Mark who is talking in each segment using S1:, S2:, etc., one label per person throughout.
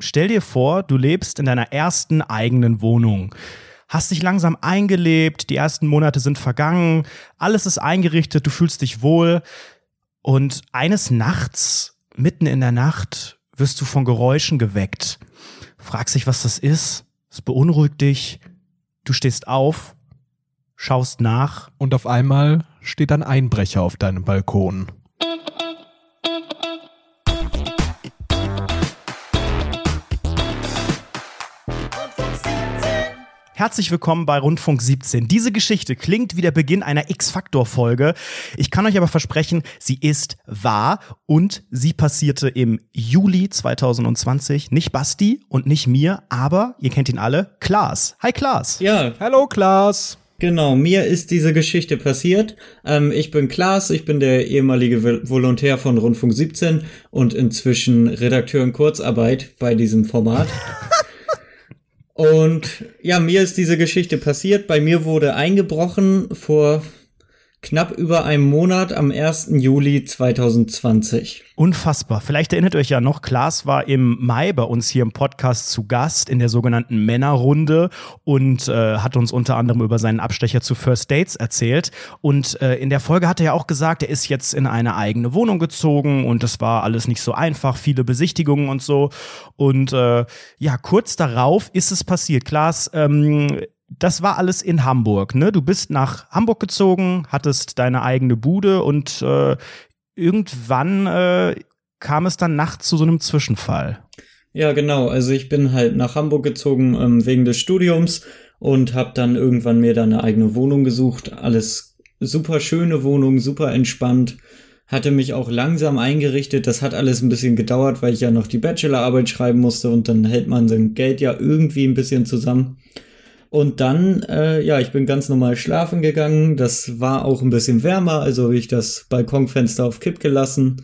S1: Stell dir vor, du lebst in deiner ersten eigenen Wohnung. Hast dich langsam eingelebt, die ersten Monate sind vergangen, alles ist eingerichtet, du fühlst dich wohl. Und eines Nachts, mitten in der Nacht, wirst du von Geräuschen geweckt. Fragst dich, was das ist. Es beunruhigt dich. Du stehst auf, schaust nach.
S2: Und auf einmal steht ein Einbrecher auf deinem Balkon.
S1: Herzlich willkommen bei Rundfunk 17. Diese Geschichte klingt wie der Beginn einer X-Factor-Folge. Ich kann euch aber versprechen, sie ist wahr und sie passierte im Juli 2020. Nicht Basti und nicht mir, aber ihr kennt ihn alle, Klaas. Hi Klaas.
S2: Ja. Hallo Klaas.
S3: Genau, mir ist diese Geschichte passiert. Ähm, ich bin Klaas, ich bin der ehemalige Volontär von Rundfunk 17 und inzwischen Redakteur in Kurzarbeit bei diesem Format. Und ja, mir ist diese Geschichte passiert. Bei mir wurde eingebrochen vor knapp über einem Monat am 1. Juli 2020.
S1: Unfassbar. Vielleicht erinnert euch ja noch, Klaas war im Mai bei uns hier im Podcast zu Gast in der sogenannten Männerrunde und äh, hat uns unter anderem über seinen Abstecher zu First Dates erzählt. Und äh, in der Folge hat er ja auch gesagt, er ist jetzt in eine eigene Wohnung gezogen und das war alles nicht so einfach, viele Besichtigungen und so. Und äh, ja, kurz darauf ist es passiert. Klaas, ähm, das war alles in Hamburg, ne? Du bist nach Hamburg gezogen, hattest deine eigene Bude und äh, irgendwann äh, kam es dann nachts zu so einem Zwischenfall.
S3: Ja, genau. Also ich bin halt nach Hamburg gezogen ähm, wegen des Studiums und habe dann irgendwann mir da eine eigene Wohnung gesucht. Alles super schöne Wohnung, super entspannt. Hatte mich auch langsam eingerichtet. Das hat alles ein bisschen gedauert, weil ich ja noch die Bachelorarbeit schreiben musste und dann hält man sein Geld ja irgendwie ein bisschen zusammen. Und dann, äh, ja, ich bin ganz normal schlafen gegangen. Das war auch ein bisschen wärmer, also habe ich das Balkonfenster auf Kipp gelassen.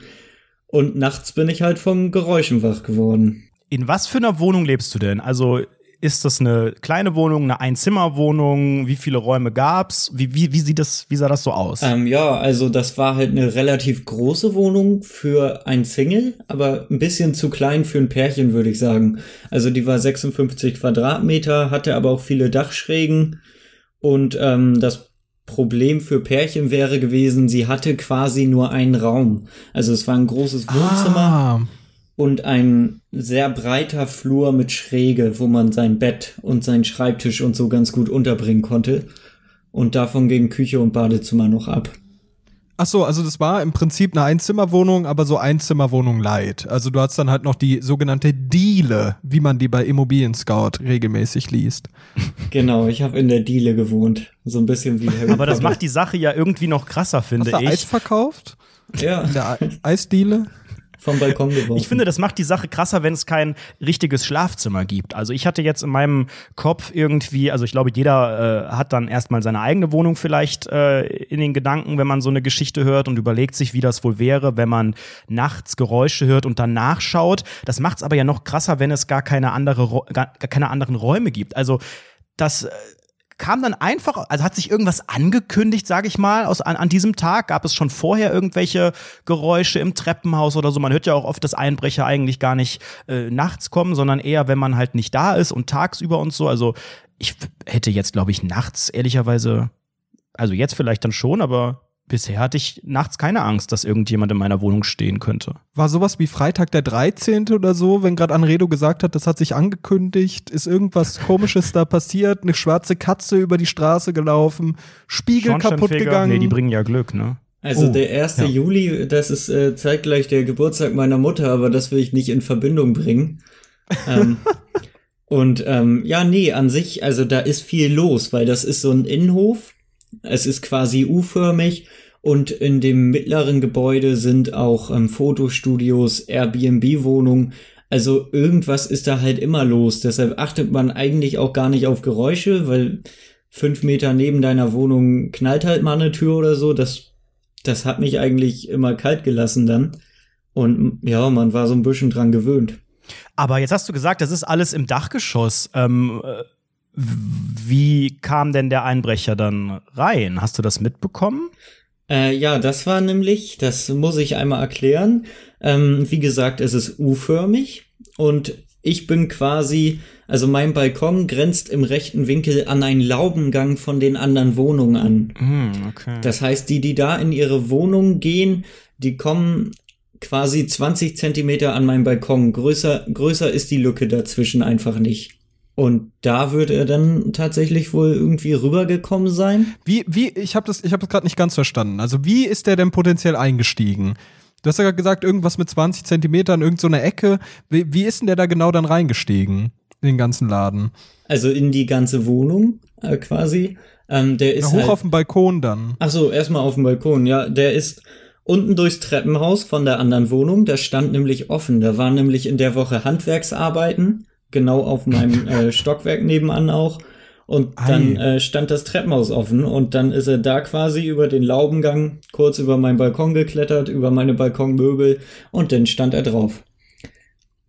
S3: Und nachts bin ich halt vom Geräuschen wach geworden.
S1: In was für einer Wohnung lebst du denn? Also ist das eine kleine Wohnung, eine Einzimmerwohnung? Wie viele Räume gab's? Wie, wie, wie, sieht das, wie sah das so aus?
S3: Ähm, ja, also das war halt eine relativ große Wohnung für ein Single, aber ein bisschen zu klein für ein Pärchen, würde ich sagen. Also die war 56 Quadratmeter, hatte aber auch viele Dachschrägen und ähm, das Problem für Pärchen wäre gewesen, sie hatte quasi nur einen Raum. Also es war ein großes Wohnzimmer. Ah und ein sehr breiter Flur mit Schräge, wo man sein Bett und seinen Schreibtisch und so ganz gut unterbringen konnte. Und davon gegen Küche und Badezimmer noch ab.
S2: Ach so, also das war im Prinzip eine Einzimmerwohnung, aber so Einzimmerwohnung light. Also du hast dann halt noch die sogenannte Diele, wie man die bei Immobilien Scout regelmäßig liest.
S3: Genau, ich habe in der Diele gewohnt, so ein bisschen wie
S1: Harry Aber das macht die Sache ja irgendwie noch krasser, finde
S2: hast du
S1: ich.
S2: Eis verkauft?
S3: Ja.
S2: In der Eisdiele?
S3: Vom Balkon geworfen.
S1: Ich finde, das macht die Sache krasser, wenn es kein richtiges Schlafzimmer gibt. Also ich hatte jetzt in meinem Kopf irgendwie, also ich glaube, jeder äh, hat dann erstmal seine eigene Wohnung vielleicht äh, in den Gedanken, wenn man so eine Geschichte hört und überlegt sich, wie das wohl wäre, wenn man nachts Geräusche hört und dann nachschaut. Das macht es aber ja noch krasser, wenn es gar keine andere, gar keine anderen Räume gibt. Also das äh, kam dann einfach, also hat sich irgendwas angekündigt, sage ich mal, aus, an, an diesem Tag? Gab es schon vorher irgendwelche Geräusche im Treppenhaus oder so? Man hört ja auch oft, dass Einbrecher eigentlich gar nicht äh, nachts kommen, sondern eher, wenn man halt nicht da ist und tagsüber und so. Also ich hätte jetzt, glaube ich, nachts ehrlicherweise, also jetzt vielleicht dann schon, aber Bisher hatte ich nachts keine Angst, dass irgendjemand in meiner Wohnung stehen könnte.
S2: War sowas wie Freitag der 13. oder so, wenn gerade Anredo gesagt hat, das hat sich angekündigt, ist irgendwas komisches da passiert, eine schwarze Katze über die Straße gelaufen, Spiegel kaputt gegangen.
S1: Nee, die bringen ja Glück, ne?
S3: Also oh, der 1. Ja. Juli, das ist äh, zeitgleich der Geburtstag meiner Mutter, aber das will ich nicht in Verbindung bringen. ähm, und ähm, ja, nee, an sich, also da ist viel los, weil das ist so ein Innenhof es ist quasi U-förmig und in dem mittleren Gebäude sind auch ähm, Fotostudios, Airbnb-Wohnungen. Also irgendwas ist da halt immer los. Deshalb achtet man eigentlich auch gar nicht auf Geräusche, weil fünf Meter neben deiner Wohnung knallt halt mal eine Tür oder so. Das, das hat mich eigentlich immer kalt gelassen dann. Und ja, man war so ein bisschen dran gewöhnt.
S1: Aber jetzt hast du gesagt, das ist alles im Dachgeschoss. Ähm, äh, wie kam denn der Einbrecher dann rein? Hast du das mitbekommen?
S3: Äh, ja, das war nämlich, das muss ich einmal erklären. Ähm, wie gesagt, es ist U-förmig und ich bin quasi, also mein Balkon grenzt im rechten Winkel an einen Laubengang von den anderen Wohnungen an.
S1: Mm, okay.
S3: Das heißt, die, die da in ihre Wohnung gehen, die kommen quasi 20 Zentimeter an meinem Balkon. Größer, größer ist die Lücke dazwischen einfach nicht. Und da wird er dann tatsächlich wohl irgendwie rübergekommen sein.
S2: Wie, wie, ich habe das, ich habe das gerade nicht ganz verstanden. Also wie ist der denn potenziell eingestiegen? Du hast ja gerade gesagt, irgendwas mit 20 Zentimetern, irgend so Ecke. Wie, wie ist denn der da genau dann reingestiegen? In den ganzen Laden?
S3: Also in die ganze Wohnung äh, quasi. Ähm, der ist
S2: Na, hoch
S3: halt,
S2: auf dem Balkon dann.
S3: Ach so, erstmal auf dem Balkon. Ja, der ist unten durchs Treppenhaus von der anderen Wohnung. Der stand nämlich offen. Da waren nämlich in der Woche Handwerksarbeiten genau auf meinem äh, Stockwerk nebenan auch. Und dann äh, stand das Treppenhaus offen und dann ist er da quasi über den Laubengang kurz über meinen Balkon geklettert, über meine Balkonmöbel und dann stand er drauf.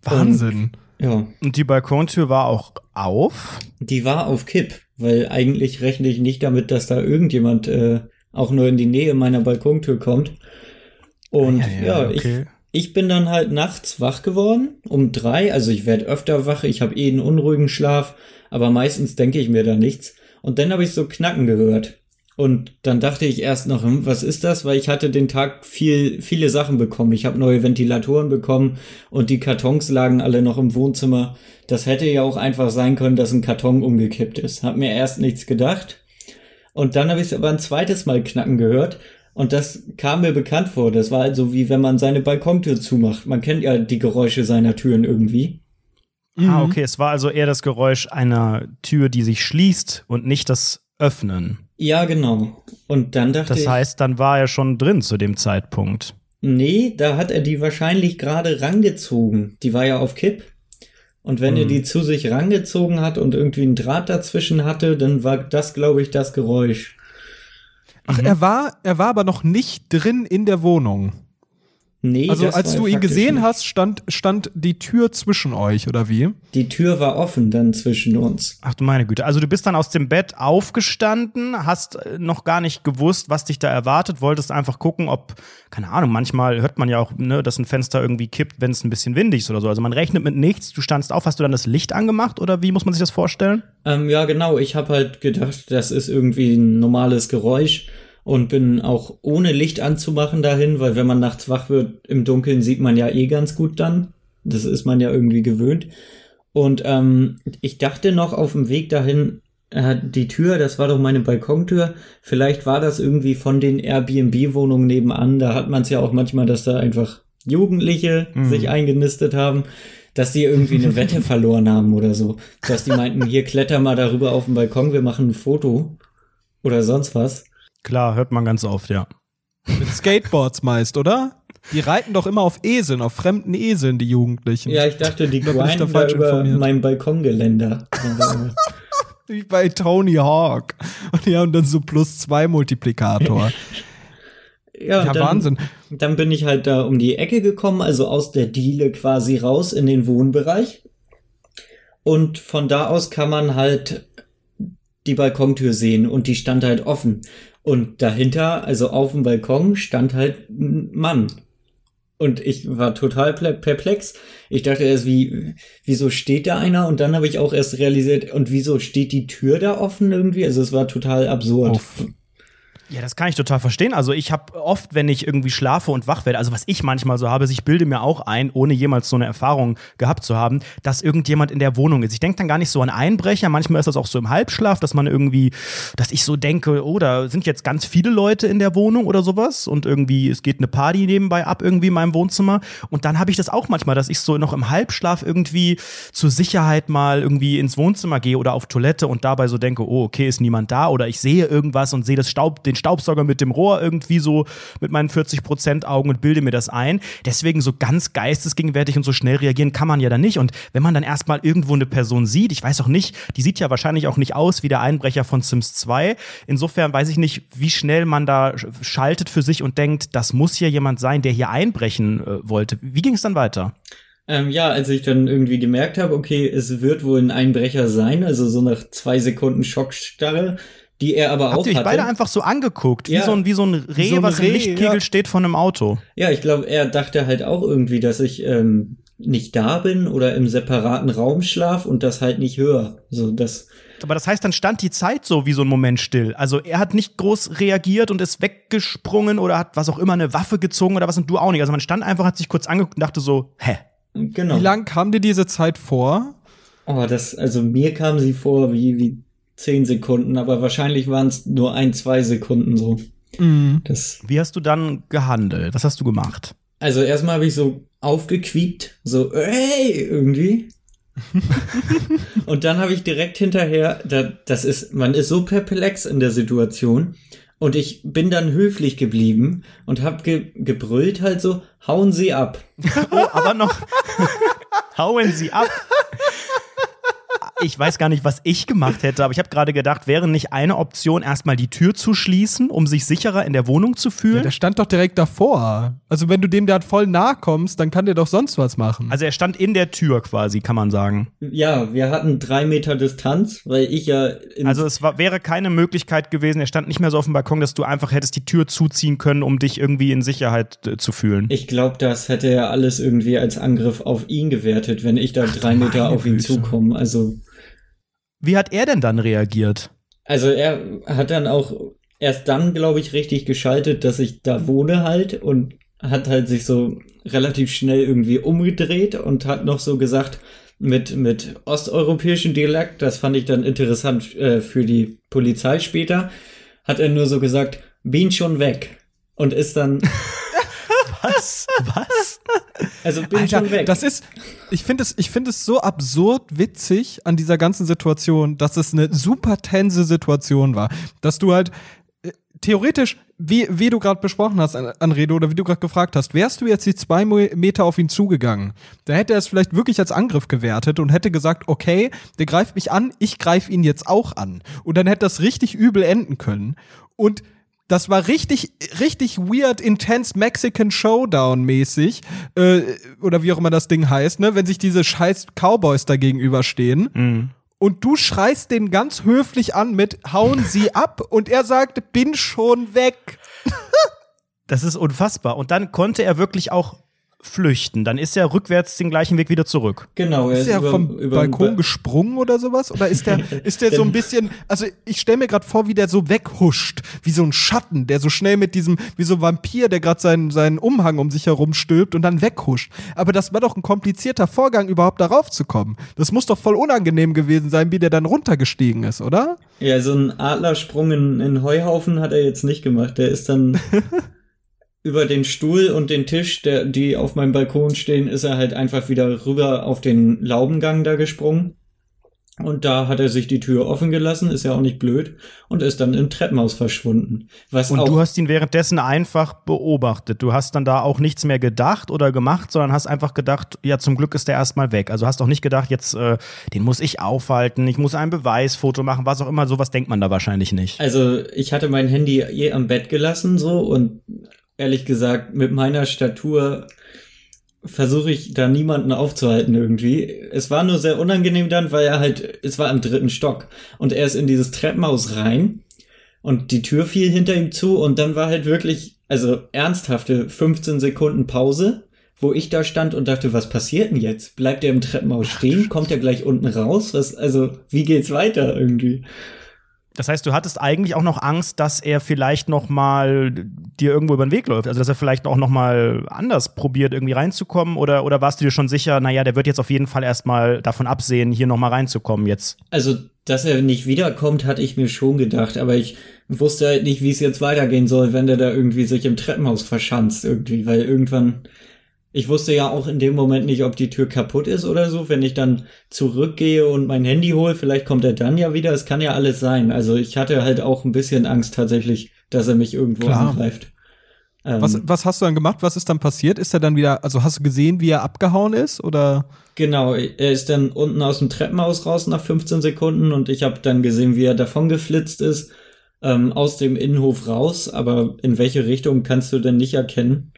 S2: Wahnsinn.
S3: Und, ja.
S1: Und die Balkontür war auch auf?
S3: Die war auf Kipp, weil eigentlich rechne ich nicht damit, dass da irgendjemand äh, auch nur in die Nähe meiner Balkontür kommt. Und ja, ja, ja okay. Ich, bin dann halt nachts wach geworden um drei. Also ich werde öfter wach, ich habe eh einen unruhigen Schlaf aber meistens denke ich mir da nichts. Und dann habe ich so Knacken gehört. Und dann dachte ich erst noch, hm, was ist das? Weil ich hatte den Tag viel, viele Sachen bekommen. Ich habe neue Ventilatoren bekommen und die Kartons lagen alle noch im Wohnzimmer. Das hätte ja auch einfach sein können, dass ein Karton umgekippt ist. Hab mir erst nichts gedacht. Und dann habe ich es aber ein zweites Mal knacken gehört. Und das kam mir bekannt vor. Das war also wie wenn man seine Balkontür zumacht. Man kennt ja die Geräusche seiner Türen irgendwie.
S1: Ah, mhm. Ah, okay. Es war also eher das Geräusch einer Tür, die sich schließt und nicht das Öffnen.
S3: Ja, genau. Und dann dachte
S1: das ich. Das heißt, dann war er schon drin zu dem Zeitpunkt.
S3: Nee, da hat er die wahrscheinlich gerade rangezogen. Die war ja auf Kipp. Und wenn mhm. er die zu sich rangezogen hat und irgendwie einen Draht dazwischen hatte, dann war das, glaube ich, das Geräusch.
S2: Ach, mhm. er war, er war aber noch nicht drin in der Wohnung. Nee, also als du ihn gesehen nicht. hast, stand, stand die Tür zwischen euch, oder wie?
S3: Die Tür war offen dann zwischen uns.
S1: Ach du meine Güte. Also du bist dann aus dem Bett aufgestanden, hast äh, noch gar nicht gewusst, was dich da erwartet, wolltest einfach gucken, ob, keine Ahnung, manchmal hört man ja auch, ne, dass ein Fenster irgendwie kippt, wenn es ein bisschen windig ist oder so. Also man rechnet mit nichts, du standst auf, hast du dann das Licht angemacht oder wie muss man sich das vorstellen?
S3: Ähm, ja, genau. Ich habe halt gedacht, das ist irgendwie ein normales Geräusch und bin auch ohne Licht anzumachen dahin, weil wenn man nachts wach wird im Dunkeln, sieht man ja eh ganz gut dann. Das ist man ja irgendwie gewöhnt. Und ähm, ich dachte noch auf dem Weg dahin, äh, die Tür, das war doch meine Balkontür. Vielleicht war das irgendwie von den Airbnb-Wohnungen nebenan. Da hat man es ja auch manchmal, dass da einfach Jugendliche mhm. sich eingenistet haben, dass die irgendwie eine Wette verloren haben oder so. Dass die meinten, hier kletter mal darüber auf den Balkon, wir machen ein Foto oder sonst was.
S1: Klar, hört man ganz oft, ja.
S2: Mit Skateboards meist, oder? Die reiten doch immer auf Eseln, auf fremden Eseln, die Jugendlichen.
S3: Ja, ich dachte, die grinden da über informiert. mein Balkongeländer.
S2: Wie bei Tony Hawk. Und die haben dann so plus zwei Multiplikator.
S3: ja, ja dann, Wahnsinn. Dann bin ich halt da um die Ecke gekommen, also aus der Diele quasi raus in den Wohnbereich. Und von da aus kann man halt die Balkontür sehen und die stand halt offen. Und dahinter, also auf dem Balkon, stand halt ein Mann. Und ich war total perplex. Ich dachte erst, wie, wieso steht da einer? Und dann habe ich auch erst realisiert, und wieso steht die Tür da offen irgendwie? Also es war total absurd. Uff.
S1: Ja, das kann ich total verstehen. Also ich habe oft, wenn ich irgendwie schlafe und wach werde, also was ich manchmal so habe, ich bilde mir auch ein, ohne jemals so eine Erfahrung gehabt zu haben, dass irgendjemand in der Wohnung ist. Ich denke dann gar nicht so an Einbrecher. Manchmal ist das auch so im Halbschlaf, dass man irgendwie, dass ich so denke, oh, da sind jetzt ganz viele Leute in der Wohnung oder sowas und irgendwie es geht eine Party nebenbei ab irgendwie in meinem Wohnzimmer. Und dann habe ich das auch manchmal, dass ich so noch im Halbschlaf irgendwie zur Sicherheit mal irgendwie ins Wohnzimmer gehe oder auf Toilette und dabei so denke, oh, okay, ist niemand da oder ich sehe irgendwas und sehe das Staub, den den Staubsauger mit dem Rohr irgendwie so mit meinen 40% Augen und bilde mir das ein. Deswegen so ganz geistesgegenwärtig und so schnell reagieren kann man ja dann nicht. Und wenn man dann erstmal irgendwo eine Person sieht, ich weiß auch nicht, die sieht ja wahrscheinlich auch nicht aus wie der Einbrecher von Sims 2. Insofern weiß ich nicht, wie schnell man da schaltet für sich und denkt, das muss ja jemand sein, der hier einbrechen äh, wollte. Wie ging es dann weiter?
S3: Ähm, ja, als ich dann irgendwie gemerkt habe, okay, es wird wohl ein Einbrecher sein, also so nach zwei Sekunden Schockstarre, die er aber
S1: Habt
S3: auch
S1: ihr euch
S3: hatte.
S1: beide einfach so angeguckt, ja. wie, so ein, wie so ein Reh, so ein was Reh, im Lichtkegel ja. steht von einem Auto.
S3: Ja, ich glaube, er dachte halt auch irgendwie, dass ich ähm, nicht da bin oder im separaten Raum schlaf und das halt nicht höre. So, das.
S1: Aber das heißt, dann stand die Zeit so wie so ein Moment still. Also er hat nicht groß reagiert und ist weggesprungen oder hat was auch immer eine Waffe gezogen oder was und du auch nicht. Also man stand einfach, hat sich kurz angeguckt und dachte so, hä?
S3: Genau.
S2: Wie lang kam dir diese Zeit vor?
S3: Oh, das, also mir kam sie vor wie, wie zehn Sekunden, aber wahrscheinlich waren es nur ein, zwei Sekunden so.
S2: Mhm.
S3: Das,
S1: Wie hast du dann gehandelt? Was hast du gemacht?
S3: also erstmal habe ich so aufgequiekt, so, hey, irgendwie. und dann habe ich direkt hinterher, da, das ist, man ist so perplex in der Situation. Und ich bin dann höflich geblieben und hab ge gebrüllt halt so, hauen Sie ab.
S1: Oh, aber noch hauen sie ab. Ich weiß gar nicht, was ich gemacht hätte, aber ich habe gerade gedacht, wäre nicht eine Option, erstmal die Tür zu schließen, um sich sicherer in der Wohnung zu
S2: Ja,
S1: fühlen?
S2: der stand doch direkt davor. Also wenn du dem da voll nahe kommst, dann kann der doch sonst was machen.
S1: also er stand in der Tür quasi, kann man sagen.
S3: Ja, wir hatten drei Meter Distanz, weil ich ja in
S1: Also es war, wäre keine Möglichkeit gewesen, er stand nicht mehr so auf dem Balkon, dass du einfach hättest die Tür zuziehen können, um dich irgendwie in Sicherheit äh, zu fühlen.
S3: Ich glaube, das hätte er alles irgendwie als Angriff auf ihn gewertet, wenn ich da drei Meter auf ihn zukomme. Also,
S1: Wie hat er denn dann reagiert?
S3: also er hat dann auch erst dann, glaube ich, richtig geschaltet, dass ich da wohne halt und hat halt sich so relativ schnell irgendwie umgedreht und hat noch so gesagt, mit, mit osteuropäischem Dialekt, das fand ich dann interessant äh, für die Polizei später, hat er nur so gesagt, bin schon weg. Und ist dann,
S1: Was? Was?
S3: also bin
S2: Alter,
S3: schon weg.
S2: das ist, ich finde es, ich finde es so absurd witzig an dieser ganzen Situation, dass es eine super tense Situation war, dass du halt äh, theoretisch, wie, wie du gerade besprochen hast, An- Anrede, oder wie du gerade gefragt hast, wärst du jetzt die zwei Meter auf ihn zugegangen, da hätte er es vielleicht wirklich als Angriff gewertet und hätte gesagt, okay, der greift mich an, ich greife ihn jetzt auch an. Und dann hätte das richtig übel enden können. Und das war richtig, richtig weird, intense Mexican Showdown mäßig, äh, oder wie auch immer das Ding heißt, ne, wenn sich diese scheiß Cowboys da gegenüberstehen.
S1: Mhm.
S2: Und du schreist den ganz höflich an mit Hauen sie ab und er sagt, bin schon weg.
S1: Das ist unfassbar. Und dann konnte er wirklich auch flüchten. Dann ist er rückwärts den gleichen Weg wieder zurück.
S3: genau, er
S2: Ist er
S3: über-
S2: vom
S3: über-
S2: Balkon gesprungen oder sowas? Oder ist der, ist der so ein bisschen, also ich stelle mir gerade vor, wie der so weghuscht, wie so ein Schatten, der so schnell mit diesem, wie so ein Vampir, der gerade seinen, seinen Umhang um sich herum stülpt und dann weghuscht. Aber das war doch ein komplizierter Vorgang, überhaupt darauf zu kommen. Das muss doch voll unangenehm gewesen sein, wie der dann runtergestiegen ist, oder?
S3: Ja, so ein Adlersprung in, in Heuhaufen hat er jetzt nicht gemacht. Der ist dann über den Stuhl und den Tisch, der, die auf meinem Balkon stehen, ist er halt einfach wieder rüber auf den Laubengang da gesprungen. Und da hat er sich die Tür offen gelassen, ist ja auch nicht blöd, und ist dann im Treppenhaus verschwunden. Was
S1: Und du hast ihn währenddessen einfach beobachtet. Du hast dann da auch nichts mehr gedacht oder gemacht, sondern hast einfach gedacht, ja, zum Glück ist der erstmal weg. Also hast auch nicht gedacht, jetzt, äh, den muss ich aufhalten, ich muss ein Beweisfoto machen, was auch immer. Sowas denkt man da wahrscheinlich nicht.
S3: Also ich hatte mein Handy eh am Bett gelassen so und ehrlich gesagt mit meiner Statur versuche ich da niemanden aufzuhalten irgendwie. Es war nur sehr unangenehm dann, weil er halt, es war im dritten Stock und er ist in dieses Treppenhaus rein und die Tür fiel hinter ihm zu und dann war halt wirklich, also ernsthafte 15 Sekunden Pause, wo ich da stand und dachte, was passiert denn jetzt? Bleibt er im Treppenhaus stehen? Kommt er gleich unten raus? Was, also, wie geht's weiter irgendwie?
S1: Das heißt, du hattest eigentlich auch noch Angst, dass er vielleicht noch mal dir irgendwo über den Weg läuft. Also, dass er vielleicht auch noch mal anders probiert, irgendwie reinzukommen. Oder, oder warst du dir schon sicher, naja, der wird jetzt auf jeden Fall erstmal davon absehen, hier noch mal reinzukommen jetzt?
S3: Also, dass er nicht wiederkommt, hatte ich mir schon gedacht, aber ich wusste halt nicht, wie es jetzt weitergehen soll, wenn der da irgendwie sich im Treppenhaus verschanzt irgendwie, weil irgendwann, ich wusste ja auch in dem Moment nicht, ob die Tür kaputt ist oder so, wenn ich dann zurückgehe und mein Handy hole, vielleicht kommt er dann ja wieder, es kann ja alles sein. Also ich hatte halt auch ein bisschen Angst tatsächlich, dass er mich irgendwo
S2: Klar.
S3: angreift. Ähm,
S2: Was, was hast du dann gemacht? Was ist dann passiert? Ist er dann wieder, also hast du gesehen, wie er abgehauen ist? Oder?
S3: Genau, er ist dann unten aus dem Treppenhaus raus nach 15 Sekunden und ich habe dann gesehen, wie er davon geflitzt ist, ähm, aus dem Innenhof raus, aber in welche Richtung kannst du denn nicht erkennen?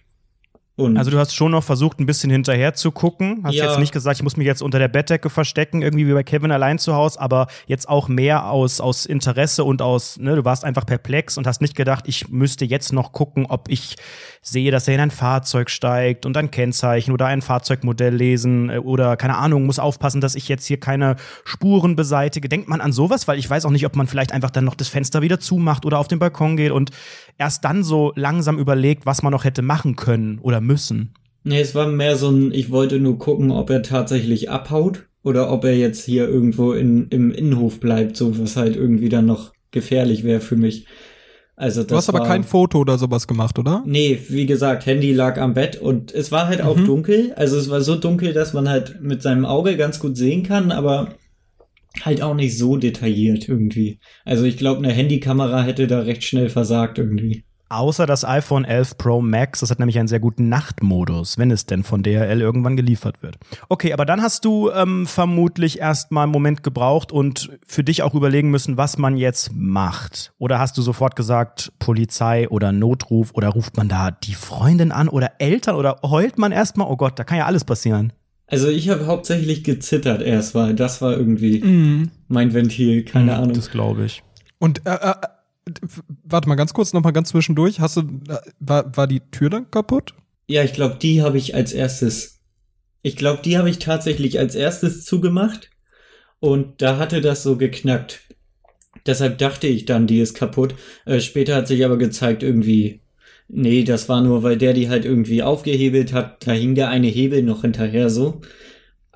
S3: Und
S1: Also du hast schon noch versucht, ein bisschen hinterher zu gucken. Hast
S3: Ja.
S1: jetzt nicht gesagt, ich muss mich jetzt unter der Bettdecke verstecken, irgendwie wie bei Kevin allein zu Hause, aber jetzt auch mehr aus, aus Interesse und aus, ne, du warst einfach perplex und hast nicht gedacht, ich müsste jetzt noch gucken, ob ich sehe, dass er in ein Fahrzeug steigt und ein Kennzeichen oder ein Fahrzeugmodell lesen äh, oder keine Ahnung, muss aufpassen, dass ich jetzt hier keine Spuren beseitige. Denkt man an sowas? Weil ich weiß auch nicht, ob man vielleicht einfach dann noch das Fenster wieder zumacht oder auf den Balkon geht und erst dann so langsam überlegt, was man noch hätte machen können oder müssen.
S3: Nee, es war mehr so ein, ich wollte nur gucken, ob er tatsächlich abhaut oder ob er jetzt hier irgendwo in, im Innenhof bleibt, so was halt irgendwie dann noch gefährlich wäre für mich. Also das
S2: Du hast aber
S3: war,
S2: kein Foto oder sowas gemacht, oder?
S3: Nee, wie gesagt, Handy lag am Bett und es war halt auch
S2: Mhm.
S3: dunkel. Also es war so dunkel, dass man halt mit seinem Auge ganz gut sehen kann, aber halt auch nicht so detailliert irgendwie. Also ich glaube, eine Handykamera hätte da recht schnell versagt irgendwie.
S1: Außer das iPhone 11 Pro Max, das hat nämlich einen sehr guten Nachtmodus, wenn es denn von DHL irgendwann geliefert wird. Okay, aber dann hast du ähm, vermutlich erstmal einen Moment gebraucht und für dich auch überlegen müssen, was man jetzt macht. Oder hast du sofort gesagt, Polizei oder Notruf oder ruft man da die Freundin an oder Eltern oder heult man erstmal? Oh Gott, da kann ja alles passieren.
S3: Also ich habe hauptsächlich gezittert erst, weil das war irgendwie
S2: Mhm.
S3: mein Ventil, keine Ahnung.
S1: Das glaube ich.
S2: Und äh, äh, warte mal ganz kurz, noch mal ganz zwischendurch. Hast du, äh, war, war die Tür dann kaputt?
S3: Ja, ich glaube, die habe ich als erstes. Ich glaube, die habe ich tatsächlich als erstes zugemacht. Und da hatte das so geknackt. Deshalb dachte ich dann, die ist kaputt. Äh, später hat sich aber gezeigt, irgendwie, nee, das war nur, weil der die halt irgendwie aufgehebelt hat. Da hing der eine Hebel noch hinterher so.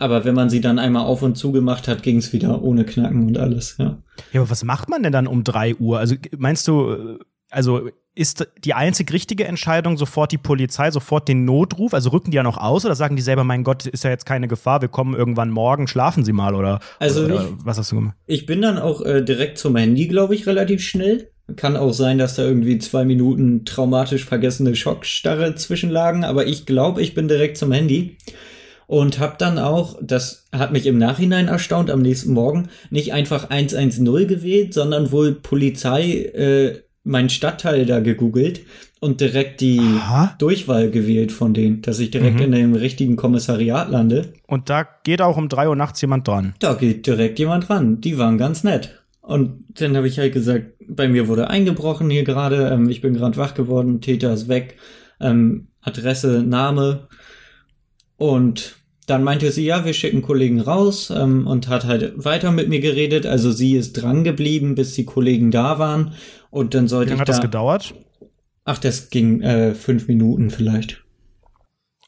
S3: Aber wenn man sie dann einmal auf und zu gemacht hat, ging es wieder ohne Knacken und alles, ja.
S1: Ja, aber was macht man denn dann um drei Uhr? Also meinst du, also ist die einzig richtige Entscheidung sofort die Polizei, sofort den Notruf? Also rücken die ja noch aus oder sagen die selber, mein Gott, ist ja jetzt keine Gefahr, wir kommen irgendwann morgen, schlafen Sie mal oder,
S3: Also
S1: oder
S3: ich-
S1: was hast du gemacht?
S3: Ich bin dann auch äh, direkt zum Handy, glaube ich, relativ schnell. Kann auch sein, dass da irgendwie zwei Minuten traumatisch vergessene Schockstarre zwischenlagen, aber ich glaube, ich bin direkt zum Handy. Und hab dann auch, das hat mich im Nachhinein erstaunt, am nächsten Morgen nicht einfach 110 gewählt, sondern wohl Polizei, äh, mein Stadtteil da gegoogelt und direkt die
S1: Aha.
S3: Durchwahl gewählt von denen, dass ich direkt
S1: Mhm.
S3: in dem richtigen Kommissariat lande.
S1: Und da geht auch um drei Uhr nachts jemand dran.
S3: Da geht direkt jemand ran. Die waren ganz nett. Und dann habe ich halt gesagt, bei mir wurde eingebrochen hier gerade, ähm, ich bin gerade wach geworden, Täter ist weg, ähm, Adresse, Name. Und dann meinte sie, ja, wir schicken Kollegen raus ähm, und hat halt weiter mit mir geredet. Also sie ist dran geblieben, bis die Kollegen da waren. Und dann
S1: Wie
S3: sollte
S1: lange
S3: ich
S1: hat das
S3: da.
S1: gedauert?
S3: Ach, das ging äh, fünf Minuten vielleicht.